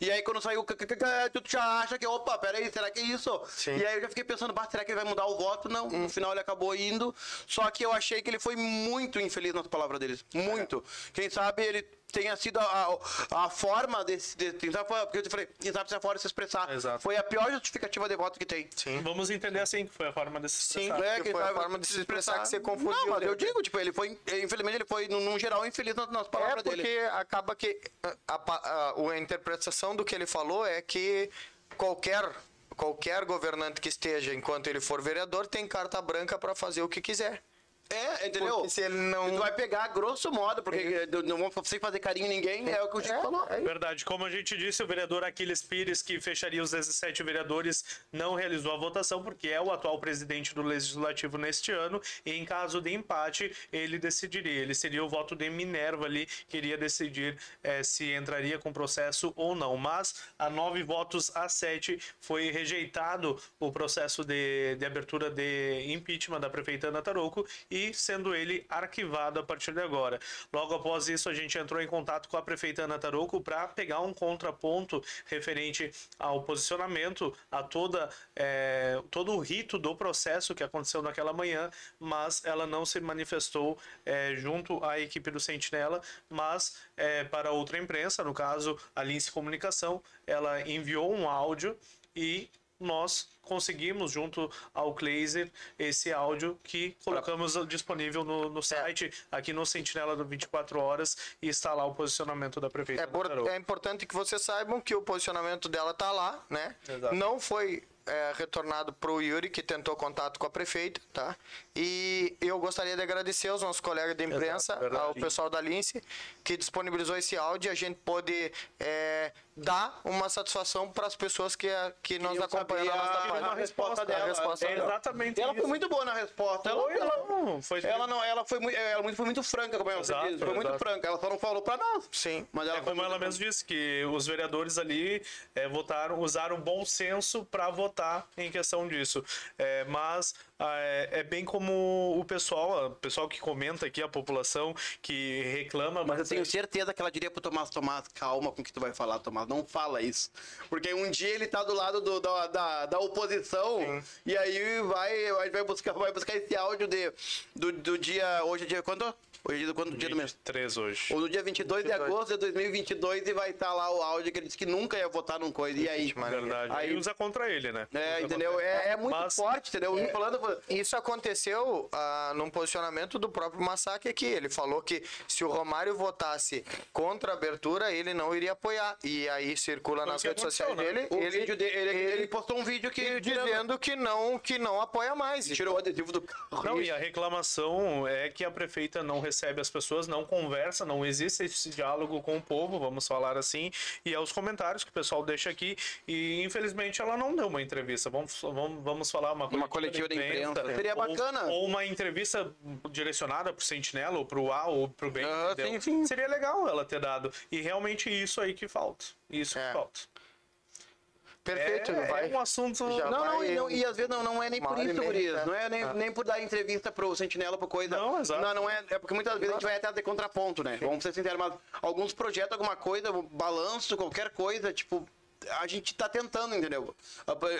E aí quando saiu, tu já acha que, opa, peraí, será que é isso? Sim. E aí eu já fiquei pensando, será que ele vai mudar o voto? Não. No final ele acabou indo. Só que eu achei que ele foi muito infeliz nas palavras deles. Muito. Quem sabe ele tenha sido a, a, a forma desse. De, sabe, porque eu falei, se a forma de se expressar. Exato. Foi a pior justificativa de voto que tem. Sim. Vamos entender assim, que foi a forma de se Sim. expressar. É, que foi a forma de se expressar que você confundiu, Não, mas eu digo, tipo, ele foi, infelizmente, ele foi, num, geral, infeliz nas, nas É palavras porque dele. acaba que a, a- a- a interpretação do que ele falou é que qualquer qualquer governante que esteja enquanto ele for vereador tem carta branca para fazer o que quiser. É, entendeu? Porque se ele não- Tu vai pegar grosso modo, porque não vamos sem fazer carinho em ninguém, é, o que o Chico É, falou. é. Verdade. Como a gente disse, o vereador Aquiles Pires, que fecharia os 17 vereadores, não realizou a votação porque é o atual presidente do Legislativo neste ano. E em caso de empate, ele decidiria. Ele seria o voto de Minerva ali, que iria decidir eh, se entraria com processo ou não. Mas a nove votos a sete foi rejeitado o processo de, de abertura de impeachment da prefeita Ana Tarouco e sendo ele arquivado a partir de agora. Logo após isso, a gente entrou em contato com a prefeita Ana Tarouco para pegar um contraponto referente ao posicionamento, a toda eh, todo o rito do processo que aconteceu naquela manhã, mas ela não se manifestou eh, junto à equipe do Sentinela, mas eh, para outra imprensa, no caso a Lince Comunicação, ela enviou um áudio e nós conseguimos, junto ao Glazer, esse áudio que colocamos disponível no, no site, aqui no Sentinela do 24 Horas, e está lá o posicionamento da prefeita. É, por- é importante que vocês saibam que o posicionamento dela tá lá, né? Exato. Não foi é, retornado pro Yuri, que tentou contato com a prefeita, tá? E eu gostaria de agradecer aos nossos colegas de imprensa, Exato, ao pessoal da Lince, que disponibilizou esse áudio e a gente pôde é, dar uma satisfação para as pessoas que, que nos Queriam acompanham na saber nossa a- página. a resposta dela. A resposta É dela. exatamente Ela isso. foi muito boa na resposta. Ela, ela, não, foi ela não, ela foi muito, ela foi muito franca, como ela Exato, disse. Foi muito franca. Ela só não falou pra nós. Sim. Mas ela É foi como ela mesma disse, que os vereadores ali é, votaram, usaram bom senso para votar em questão disso. É, mas é, é bem como o pessoal, o pessoal que comenta aqui, a população que reclama. Mas eu tenho bastante. certeza que ela diria pro Tomás, Tomás, calma com o que tu vai falar, Tomás, não fala isso. Porque um dia ele tá do lado do- da, da, da oposição e aí vai, vai, vai buscar, vai buscar esse áudio de, do, do dia, hoje é dia quando? Hoje é dia, do- quando, dia do mês? 23 hoje. Ou no dia 22 de 22. agosto de 2022 e vai estar lá o áudio que ele disse que nunca ia votar num coisa. E aí? Verdade. Aí Aí, usa contra ele, né? é, Usa entendeu? É, é muito Mas- forte, entendeu? Falando, Isso aconteceu ah, num posicionamento do próprio Massacre aqui. Ele falou que se o Romário votasse contra a abertura, ele não iria apoiar. E aí circula Foi nas redes sociais né? dele, o ele, vídeo dele, ele, ele ele postou um vídeo que dizendo que não, que não apoia mais. tirou o adesivo do carro. Não, e a reclamação é que a prefeita não recebe as pessoas, não conversa, não existe esse diálogo com o povo, vamos falar assim, e é os comentários que o pessoal deixa aqui, e infelizmente ela não deu uma entrevista, vamos, vamos, vamos falar uma coletiva, coletiva de imprensa. Seria ou- bacana. Ou uma entrevista direcionada pro Sentinela, ou pro A, ou pro B, Ah, sim, sim. Seria legal ela ter dado, e realmente isso aí que falta, isso É. que falta. Perfeito, é, vai. é um assunto... Já Não, não, vai e, não, e às vezes não, não é nem por isso, Gurias. né? Não é nem, Ah. nem por dar entrevista pro Sentinela, por coisa. Não, exato. Não, não é. É porque muitas vezes a gente vai até de contraponto, né? Vamos ser sinceros, mas alguns projetos, alguma coisa, balanço, qualquer coisa, tipo. A gente tá tentando, entendeu?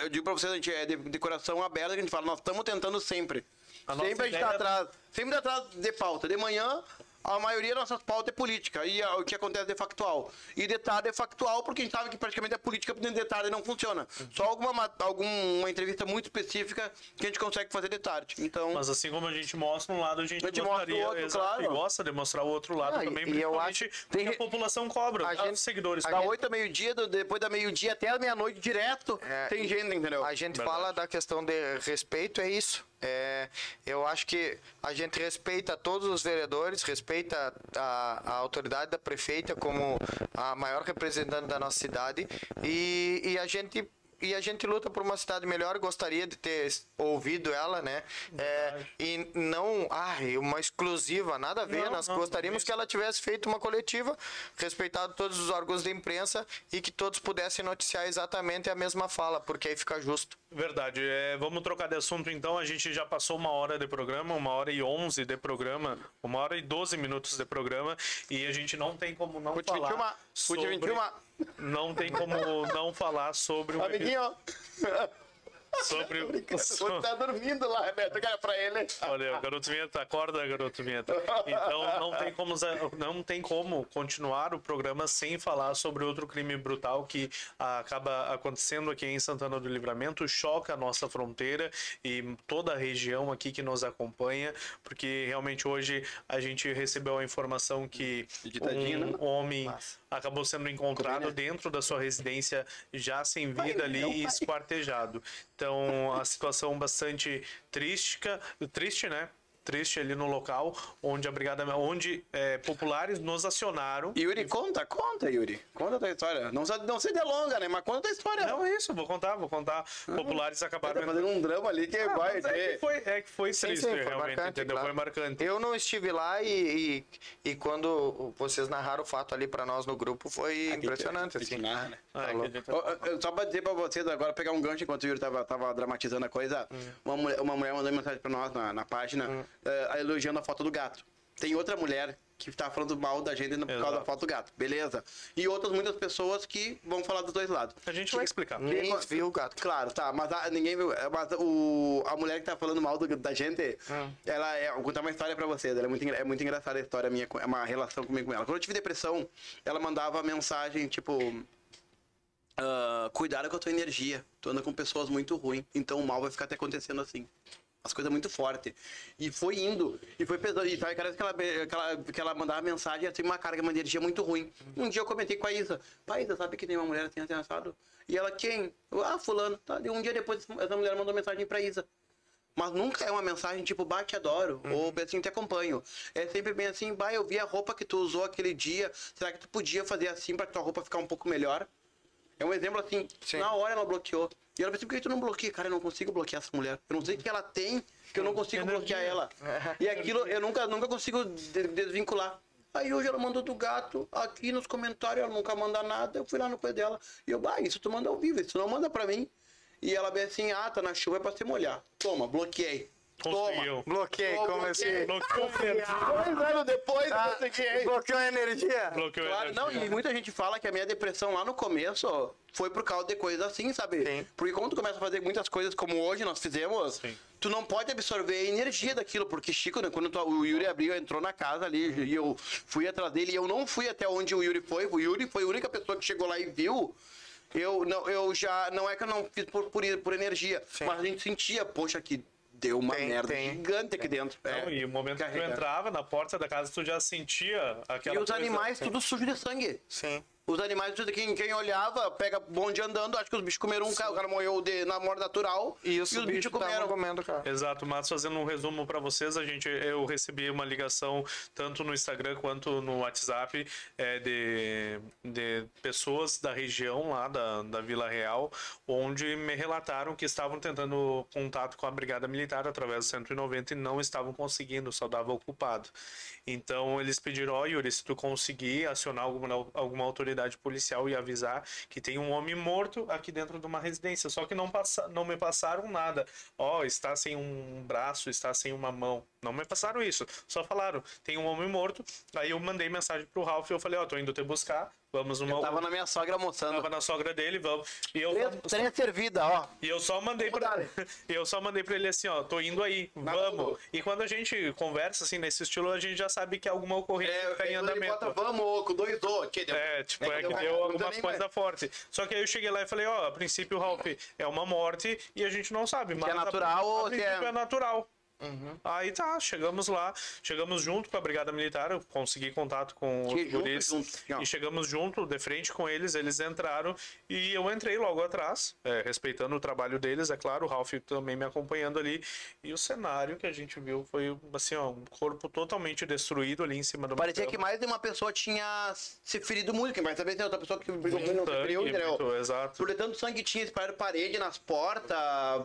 Eu digo pra vocês, a gente é de, de coração aberto, a gente fala, nós estamos tentando sempre. A sempre a gente tá ideia- atrás. Sempre tá atrás de pauta. De manhã, a maioria das nossas pautas é política. E o que acontece é factual. E de tarde é factual, porque a gente sabe que praticamente a política de tarde não funciona. Só alguma, ma- alguma entrevista muito específica que a gente consegue fazer de tarde. Então. Mas assim como a gente mostra um lado, a gente, A gente mostra o outro, exato, claro. e gosta de mostrar o outro lado Ah, também, e eu acho- porque tem- a população cobra, a os gente- seguidores. a Da 8 a meio-dia, depois da meio-dia até a meia-noite direto, É, tem gente, entendeu? A gente Verdade. fala da questão de respeito, é isso. É, eu acho que a gente respeita todos os vereadores, respeita a, a autoridade da prefeita como a maior representante da nossa cidade e, e a gente e a gente luta por uma cidade melhor. Gostaria de ter ouvido ela, né? É, e não, ai, uma exclusiva, nada a ver. Não, Nós não, gostaríamos isso. que ela tivesse feito uma coletiva, respeitado todos os órgãos de imprensa e que todos pudessem noticiar exatamente a mesma fala, porque aí fica justo. Verdade. É, vamos trocar de assunto então. A gente já passou uma hora de programa, uma hora e onze de programa, uma hora e doze minutos de programa, e a gente não tem como não Pude 21, falar. pude 21. Não tem como não falar sobre o Amiguinho, sobre o Você tá dormindo lá, né? Tu quer pra ele. Olha, garoto vinheta, acorda, garoto vinheta. Então não tem como não tem como continuar o programa sem falar sobre outro crime brutal que acaba acontecendo aqui em Santana do Livramento, choca a nossa fronteira e toda a região aqui que nos acompanha, porque realmente hoje a gente recebeu a informação que Ditadinho, né? um homem acabou sendo encontrado dentro da sua residência já sem vida ali e esquartejado. Então, a situação bastante triste, triste, né? Triste ali no local, onde a brigada, onde é, populares nos acionaram. Yuri, conta, conta, Yuri. Conta a tua história. Não, se- não se delonga, né? Mas conta a tua história. Não é isso, vou contar, vou contar. Populares Tá acabaram fazendo um drama ali que vai mas é ter. que foi, é que foi Sim, triste, sim, foi realmente, marcante, entendeu? claro. Foi marcante. Eu não estive lá e, e, e quando vocês narraram o fato ali pra nós no grupo foi impressionante, Tem que assim. narrar, né? Ah, Tá é louco. que a gente- Ó, ó, Só pra dizer pra vocês agora, pegar um gancho enquanto o Yuri tava, tava dramatizando a coisa, uma, mulher, uma mulher mandou mensagem pra nós na, na página, eh, elogiando a foto do gato. Tem outra mulher que tá falando mal da gente por causa Exato. da foto do gato, beleza? E outras muitas pessoas que vão falar dos dois lados. A gente vai explicar. Ninguém viu o gato. Claro, tá, mas a- ninguém viu. Mas o, a mulher que tá falando mal do- da gente, ela é. Vou contar uma história pra vocês. Ela é muito, é muito engraçada a história minha, é uma relação comigo com ela. Quando eu tive depressão, ela mandava mensagem tipo. ah, cuidado com a tua energia. Tu anda com pessoas muito ruins, então o mal vai ficar até acontecendo assim. As coisas muito fortes. E foi indo. E foi pesando. E sabe, que ela, que ela, que ela mandava mensagem assim, uma carga, uma energia muito ruim. Um dia eu comentei com a Isa. Pai, Isa, sabe que tem uma mulher assim, assim, assado? E ela, quem? Eu, ah, fulano. Tá. E um dia depois, essa mulher mandou mensagem pra Isa. Mas nunca é uma mensagem tipo, bah, te adoro, ou assim, te acompanho. É sempre bem assim, bah, eu vi a roupa que tu usou aquele dia, será que tu podia fazer assim pra tua roupa ficar um pouco melhor? É um exemplo assim, Sim. na hora ela bloqueou. E ela pensou, por que tu não bloqueia? Cara, eu não consigo bloquear essa mulher. Eu não sei o que ela tem, que eu não consigo Energia. bloquear ela. E aquilo eu nunca, nunca consigo de- desvincular. Aí hoje ela mandou do gato, aqui nos comentários ela nunca manda nada, eu fui lá no coisa dela. E eu, bah, isso tu manda ao vivo, isso não manda pra mim. E ela bem assim, ah, tá na chuva é pra se molhar. Toma, bloqueei. Conseguiu. Bloqueei, Toma. como assim? Bloqueou energia. Dois anos depois, Ah, consegui. bloqueou a energia? Bloqueou a Claro, não, energia. e muita gente fala que a minha depressão lá no começo foi por causa de coisas assim, sabe? Sim. Porque quando tu começa a fazer muitas coisas como hoje nós fizemos, Sim. tu não pode absorver a energia daquilo, porque Chico, né, quando tu- o Yuri abriu, entrou na casa ali, e eu fui atrás dele, e eu não fui até onde o Yuri foi, o Yuri foi a única pessoa que chegou lá e viu. Eu, não, eu já, não é que eu não fiz por, por, por energia, Sim. mas a gente sentia, poxa, que deu uma Tem, merda tem. gigante aqui dentro. Não, É. e o momento que tu entrava na porta da casa, tu já sentia aquela E os coisa- animais tudo sujo de sangue. Sim. Os animais, quem, quem olhava, pega bonde andando, acho que os bichos comeram um cara, o cara morreu de, na morte natural E os, os bichos comeram. comendo, cara. Exato, mas fazendo um resumo para vocês, a gente eu recebi uma ligação tanto no Instagram quanto no WhatsApp é, de, de pessoas da região lá da, da Vila Real, onde me relataram que estavam tentando contato com a Brigada Militar através do 190 e não estavam conseguindo, só dava ocupado. Então eles pediram, ó Yuri, se tu conseguir acionar alguma, alguma autoridade policial e avisar que tem um homem morto aqui dentro de uma residência, só que não, passa, não me passaram nada. Ó, está sem um braço, está sem uma mão. Não me passaram isso. Só falaram, tem um homem morto. Aí eu mandei mensagem pro Ralph e eu falei, ó, tô indo te buscar. Vamos numa. Eu tava na minha sogra almoçando. tava na sogra dele, vamos. E eu, Três, três servida, ó. e eu só mandei Vamos pra, dar. e eu só mandei pra ele assim, ó, tô indo aí, vamos. boa. E quando a gente conversa assim nesse estilo, a gente já sabe que alguma ocorrência É, tá em andamento. bota, vamos, com dois O. Que deu. É, tipo, É é que que deu- deu alguma coisa forte. Só que aí eu cheguei lá e falei, ó, a princípio, Ralph, é uma morte e a gente não sabe. Mas é natural a, ou a princípio é- é natural. Aí tá, chegamos lá, chegamos junto com a Brigada Militar, eu consegui contato com Que os guris junto, ó. e chegamos junto, de frente com eles, eles entraram e eu entrei logo atrás, é, respeitando o trabalho deles, é claro, o Ralph também me acompanhando ali, e o cenário que a gente viu foi assim, ó, um corpo totalmente destruído ali em cima do Parecia que mais de uma pessoa tinha se ferido muito. Saber se é outra pessoa que brigou muito, não se feriu, entendeu? muito, exato. Por tanto sangue tinha espalhado parede nas portas,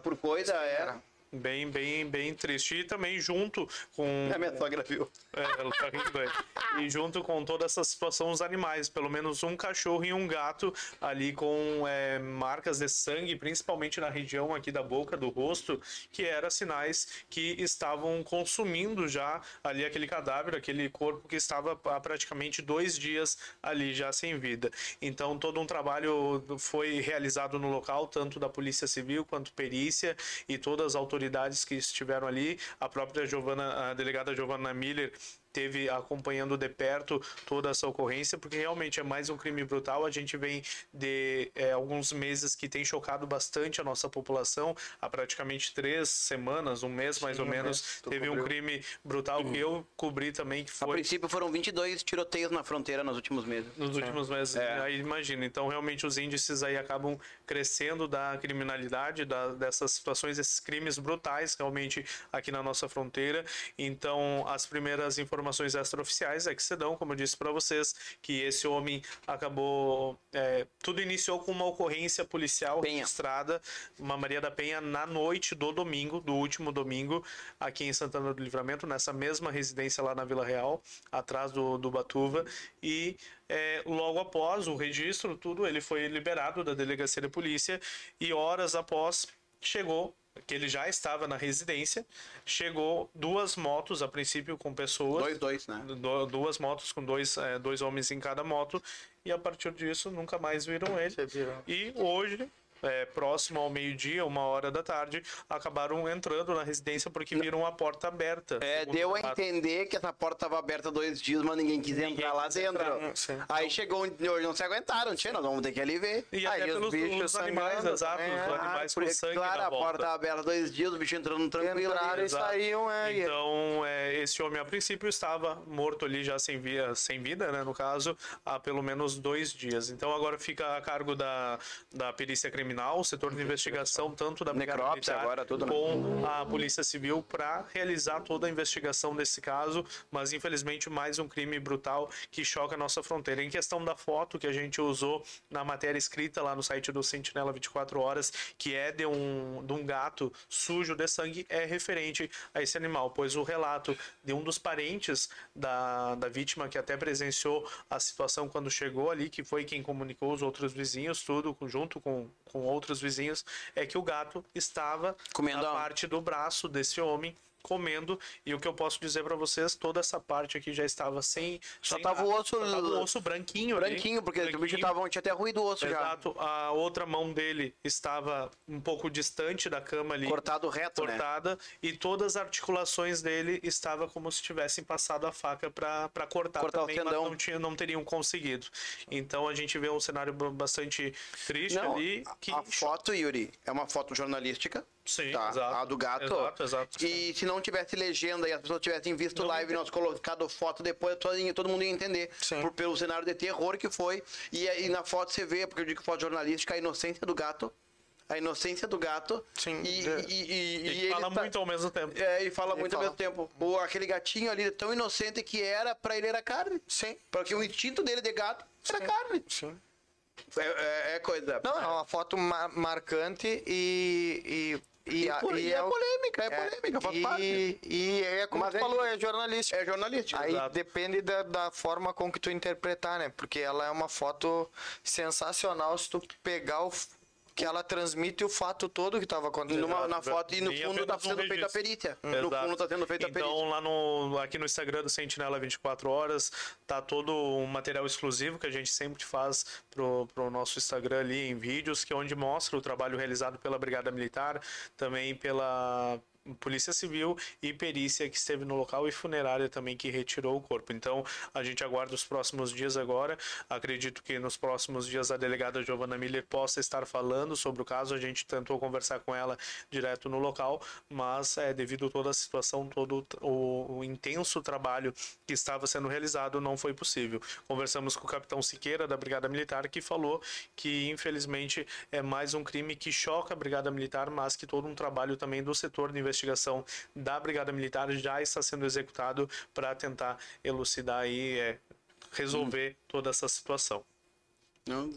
por coisa, era. Bem, bem, bem triste. E também junto com. A minha sogra viu. É, ela tá rindo aí. E junto com toda essa situação, os animais, pelo menos um cachorro e um gato ali com é, marcas de sangue, principalmente na região aqui da boca, do rosto, que eram sinais que estavam consumindo já ali aquele cadáver, aquele corpo que estava há praticamente dois dias ali já sem vida. Então todo um trabalho foi realizado no local, tanto da Polícia Civil quanto perícia e todas as autoridades que estiveram ali, a própria Giovana, a delegada Giovana Miller teve acompanhando de perto toda essa ocorrência, porque realmente é mais um crime brutal. A gente vem de é, alguns meses que tem chocado bastante a nossa população. Há praticamente três semanas, um mês mais ou um menos, mês, teve um cobriu. crime brutal que eu cobri também, que A foi princípio foram 22 tiroteios na fronteira nos últimos meses. nos últimos meses. É. Aí imagina, então realmente os índices aí acabam crescendo da criminalidade, da, dessas situações, esses crimes brutais realmente aqui na nossa fronteira. Então, as primeiras informações extraoficiais é que se dão, como eu disse para vocês, que esse homem acabou. é, tudo iniciou com uma ocorrência policial Penha. registrada, uma Maria da Penha, na noite do domingo, do último domingo, aqui em Santana do Livramento, nessa mesma residência lá na Vila Real, atrás do, do Batuva. E é, logo após o registro, tudo, ele foi liberado da delegacia de polícia e horas após chegou que ele já estava na residência, chegou duas motos a princípio com pessoas, Dois, dois, né? du- duas motos com dois, é, dois homens em cada moto e a partir disso nunca mais viram ele. E hoje, é, próximo ao meio-dia, uma hora da tarde, acabaram entrando na residência porque viram a porta aberta. É, deu a entender que essa porta estava aberta dois dias, mas ninguém quis Ninguém entrar lá quis dentro. entrar, sim. Aí chegou um não se aguentaram, tia, nós vamos ter que ali ver. E Aí até os pelos bichos os animais, exato, também, os é. animais com sangue claro, a porta aberta dois dias, o bicho entrando tranquilo. Entraram e saíam, é. Então, é, esse homem a princípio estava morto ali já sem, via, sem vida, né, no caso, há pelo menos dois dias. Então agora fica a cargo da, da perícia criminal, o setor de investigação, tanto da Necrópsia agora, tudo, né? com a Polícia Civil para realizar toda a investigação desse caso, mas infelizmente mais um crime brutal que choca a nossa fronteira. Em questão da foto que a gente usou na matéria escrita lá no site do Sentinela 24 Horas, que é de um, de um gato sujo de sangue, é referente a esse animal, pois o relato de um dos parentes da, da vítima, que até presenciou a situação quando chegou ali, que foi quem comunicou os outros vizinhos, tudo junto com, com outros vizinhos, é que o gato estava Comendo na a- parte do braço desse homem comendo e o que eu posso dizer para vocês toda essa parte aqui já estava sem Só sem tava o osso- Só tava o osso branquinho ali. Branquinho, porque o bicho Branquinho. tava, tinha até ruído o osso já. Exato, a outra mão dele estava um pouco distante da cama ali, Cortado reto, né? cortada, e todas as articulações dele estava como se tivessem passado a faca para cortar, Cortar o também, mas tendão. não, tinha, não teriam conseguido. Então a gente vê um cenário bastante triste Não, ali. Que a foto, Yuri, é uma foto jornalística. Sim, tá? exato. A do gato. Exato, exato. E se não tivesse legenda e as pessoas tivessem visto Não live e nós colocado foto depois, todo, todo mundo ia entender. Sim. Por, pelo cenário de terror que foi. E, aí na foto você vê, porque eu digo foto jornalística, a inocência do gato. A inocência do gato. Sim, E, de- e, e, E e fala tá- muito ao mesmo tempo. É, e fala Ele muito fala. ao mesmo tempo. O, aquele gatinho ali, tão inocente que era, pra ele era carne. Sim. Porque o instinto dele de gato era Sim. carne. Sim. É, é- é coisa. Não, é uma foto ma- marcante e. E, e, a- e e é o- polêmica, é polêmica, faz e, parte. E é como Mas tu é- falou, é jornalístico. É jornalístico. Aí Exato. depende da, da forma com que tu interpretar, né? Porque ela é uma foto sensacional se tu pegar o que ela transmite o fato todo que estava E acontecendo. numa- na foto e no Nem fundo tá apenas um sendo feita a perícia. No Exato. fundo tá sendo feita a perícia. Então, lá no, aqui no Instagram do Sentinela 24 Horas, tá todo um material exclusivo que a gente sempre faz pro, pro nosso Instagram ali em vídeos, que é onde mostra o trabalho realizado pela Brigada Militar, também pela Polícia Civil e perícia que esteve no local e funerária também que retirou o corpo. Então, a gente aguarda os próximos dias agora. Acredito que nos próximos dias a delegada Giovana Miller possa estar falando sobre o caso. A gente tentou conversar com ela direto no local, mas é, devido a toda a situação, todo o, o intenso trabalho que estava sendo realizado, não foi possível. Conversamos com o capitão Siqueira da Brigada Militar que falou que infelizmente é mais um crime que choca a Brigada Militar, mas que todo um trabalho também do setor de investigação da Brigada Militar já está sendo executado para tentar elucidar e é, resolver toda essa situação. Não,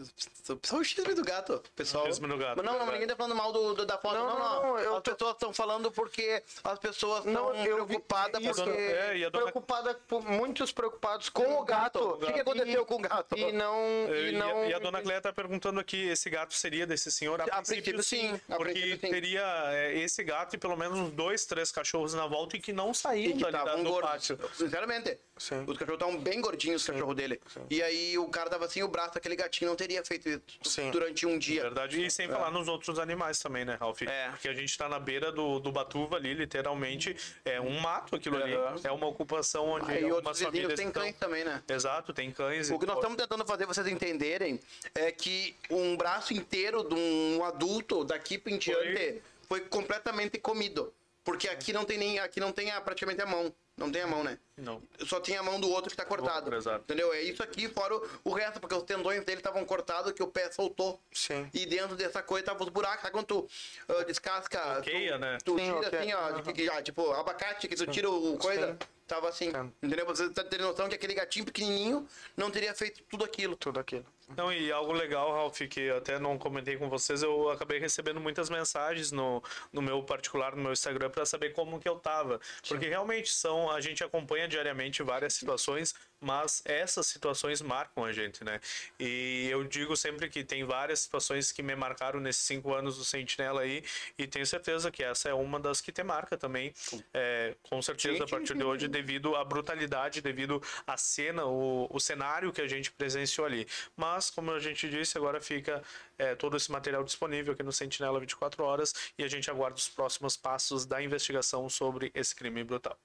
só o chisme do gato, pessoal. O chisme do gato, Mas não, não, ninguém tá falando mal do, do- da foto. Não, Não, não. não, eu as tô- pessoas estão falando porque as pessoas estão vi- preocupadas isso, porque... É, e a dona- preocupada, por- muitos preocupados Com o gato. O que, que E- aconteceu com o gato? E não. E, E a- não e a dona Cléia tá perguntando aqui, esse gato seria desse senhor? A princípio, sim. A porque princípio, sim. teria é, esse gato e pelo menos uns dois, três cachorros na volta e que não E saíam que dali do gordos. pátio. Sinceramente. Sim. Os cachorros estavam bem gordinhos, os cachorros dele. E aí o cara tava assim, o braço daquele gatinho. Gatinho não teria feito isso Sim. durante um dia. Verdade. E sem falar nos outros animais também, né, Ralf? É. Porque a gente tá na beira do, do Batuva ali, literalmente. É um mato aquilo ali. Aham. É uma ocupação onde Ah, e outros famílias têm estão- cães também, né? Exato, tem cães. O que nós estamos tentando fazer vocês entenderem é que um braço inteiro de um adulto daqui para em diante foi completamente comido. Porque aqui não tem nem aqui não tem a- praticamente a mão. Não tem a mão, né? Não. Só tem a mão do outro que tá cortado. outro, exato. Entendeu? É isso aqui, fora o, o resto, porque os tendões dele estavam cortados que o pé soltou. Sim. E dentro dessa coisa tava os buracos. Sabe quando tu ah, descasca. Bloqueia, tu, né? Tu Sim, tira ok. assim, ó, de- que- ah, tipo, abacate, que tu tira o coisa. Sim. Tava assim. Sim. Entendeu? Você tá tendo noção que aquele gatinho pequenininho não teria feito tudo aquilo. Tudo aquilo. Não, e algo legal, Ralf, que até não comentei com vocês, eu acabei recebendo muitas mensagens no, no meu particular, no meu Instagram, para saber como que eu tava. Porque realmente são, a gente acompanha diariamente várias situações, mas essas situações marcam a gente, né? E eu digo sempre que tem várias situações que me marcaram nesses cinco anos do Sentinela aí, e tenho certeza que essa é uma das que te marca também. É, com certeza, a partir de hoje, devido à brutalidade, devido à cena, o, o cenário que a gente presenciou ali. Mas, como a gente disse, agora fica é, todo esse material disponível aqui no Sentinela 24 horas e a gente aguarda os próximos passos da investigação sobre esse crime brutal.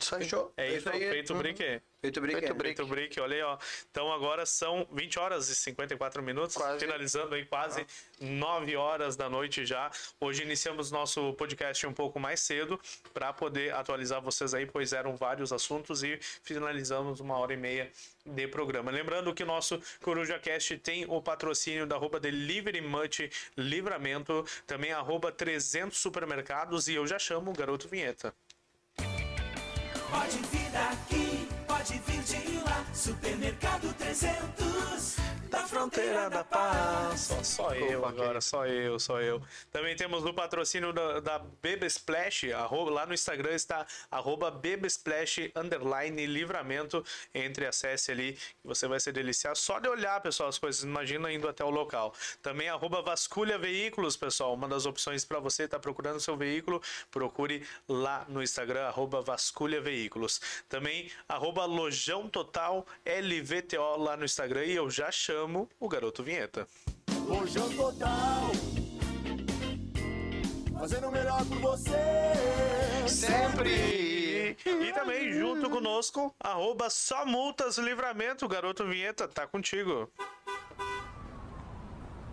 Isso aí. Fechou? É isso, aí. feito o brique. Feito brick. Feito é. brick. Feito o brick, olha aí, ó. Então agora são 20 horas e 54 minutos, Quase. finalizando aí quase 9 horas da noite já. Hoje iniciamos nosso podcast um pouco mais cedo para poder atualizar vocês aí, pois eram vários assuntos e finalizamos uma hora e meia de programa. Lembrando que o nosso Coruja Cast tem o patrocínio da arroba Delivery Much Livramento, também arroba 300 Supermercados e eu já chamo o Garoto Vinheta. Pode vir daqui, pode vir de lá. Supermercado 300 da fronteira da paz. Só, só eu agora, só eu, só eu. Também temos no patrocínio da, da Beba Splash, arroba, lá no Instagram está arroba Beba Splash underline livramento. Entre acesse ali, que você vai se deliciar. Só de olhar, pessoal, as coisas, imagina indo até o local. Também arroba Vasculha Veículos, pessoal, uma das opções para você estar procurando seu veículo, procure lá no Instagram, arroba Vasculha Veículos. Também arroba Lojão Total LVTO lá no Instagram e eu já chamo o Garoto Vinheta. Total. Fazendo o melhor por você. Sempre! E também junto conosco, arroba só multas livramento, garoto vinheta, tá contigo.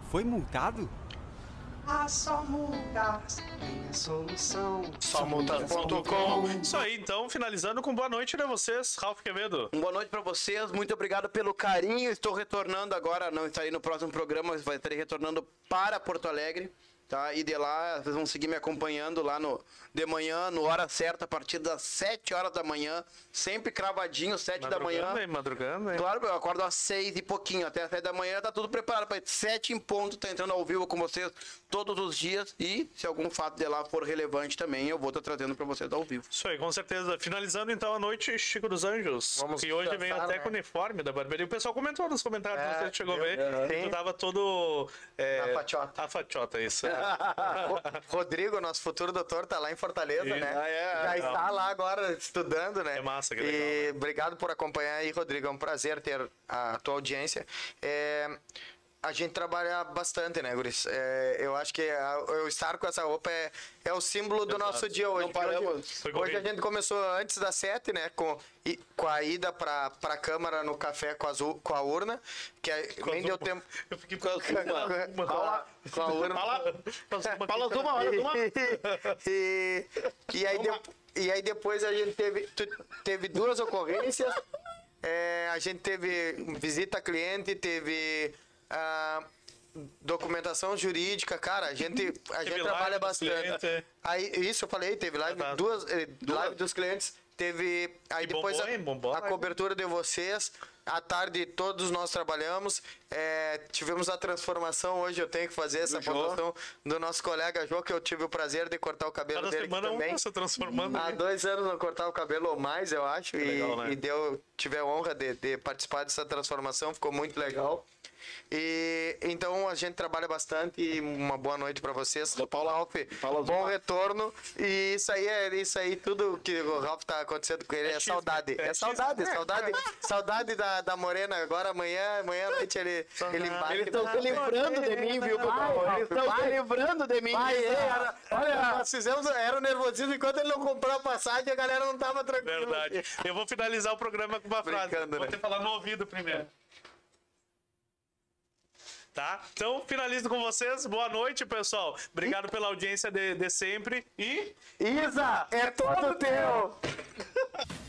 Foi multado? Há só mudas, minha solução. Somultas.com Isso aí, então, finalizando com boa noite pra vocês, Ralf Quevedo. Um boa noite pra vocês, muito obrigado pelo carinho. Estou retornando agora, não estarei no próximo programa, mas estarei retornando para Porto Alegre. Tá? E de lá, vocês vão seguir me acompanhando lá no de manhã, no hora certa, a partir das 7 horas da manhã, sempre cravadinho, 7 da manhã. Madrugando, hein, madrugando, hein? Claro, eu acordo às 6 e pouquinho, até às 7 da manhã tá tudo preparado para 7 em ponto, tá entrando ao vivo com vocês todos os dias e se algum fato de lá for relevante também, eu vou estar trazendo para vocês ao vivo. Isso aí, com certeza. Finalizando então a noite, Chico dos Anjos. Vamos que hoje dançar, vem até né? com o uniforme da barbearia. O pessoal comentou nos comentários, É, você chegou a ver. Sim. Tu tava todo. É, Na fatiota. A fatiota, isso. Ro- Rodrigo, nosso futuro doutor, tá lá em Fortaleza, Isso. né? Ah, é? Já Legal. está lá agora estudando, né? É massa, que E legal, né? obrigado por acompanhar aí, Rodrigo. É um prazer ter a tua audiência. É, a gente trabalha bastante, né, Guris? É, eu acho que a- eu estar com essa roupa é, é o símbolo do nosso dia hoje. Não paramos. Hoje, hoje a gente começou antes das sete, né? Com, e- com a ida pra, pra Câmara no café com, as, u- com a urna, que é- nem deu tempo. Eu fiquei com Com a, com a urna. Fala uma hora, uma. e, e, aí de- e aí depois a gente teve, teve duas ocorrências. É, a gente teve visita a cliente, teve ah, documentação jurídica. Cara, a gente, a gente trabalha bastante. clientes. Aí, isso eu falei, teve live, Ah, tá. duas, eh, live dos clientes. Teve aí E depois a, a cobertura de vocês. À tarde todos nós trabalhamos. É, tivemos a transformação hoje. Eu tenho que fazer essa pontuação do nosso colega Jô, que eu tive o prazer de cortar o cabelo Cada dele semana um também. tá se transformando. Há dois anos não cortava o cabelo ou mais, eu acho. E, legal, né? e deu, tive a honra de, de participar dessa transformação, ficou muito legal. E então a gente trabalha bastante e uma boa noite pra vocês. Paulo Ralf, bom retorno. E isso aí é isso aí, tudo que o Ralf tá acontecendo com ele é, É chisme, saudade. é É, saudade, saudade, saudade da, da Morena. Agora amanhã, amanhã à noite ele, ele bate. Eles estão se livrando de mim, viu, Cacau? Eles estão se livrando de mim. Vai, era, olha, nós fizemos, era o nervosismo enquanto ele não comprou a passagem, a galera não tava tranquila. Verdade. Eu vou finalizar o programa com uma frase. Brincando, Vou né? te falar no ouvido primeiro tá? Então, finalizo com vocês. Boa noite, pessoal. Obrigado pela audiência de, de sempre. E. Isa, é todo teu!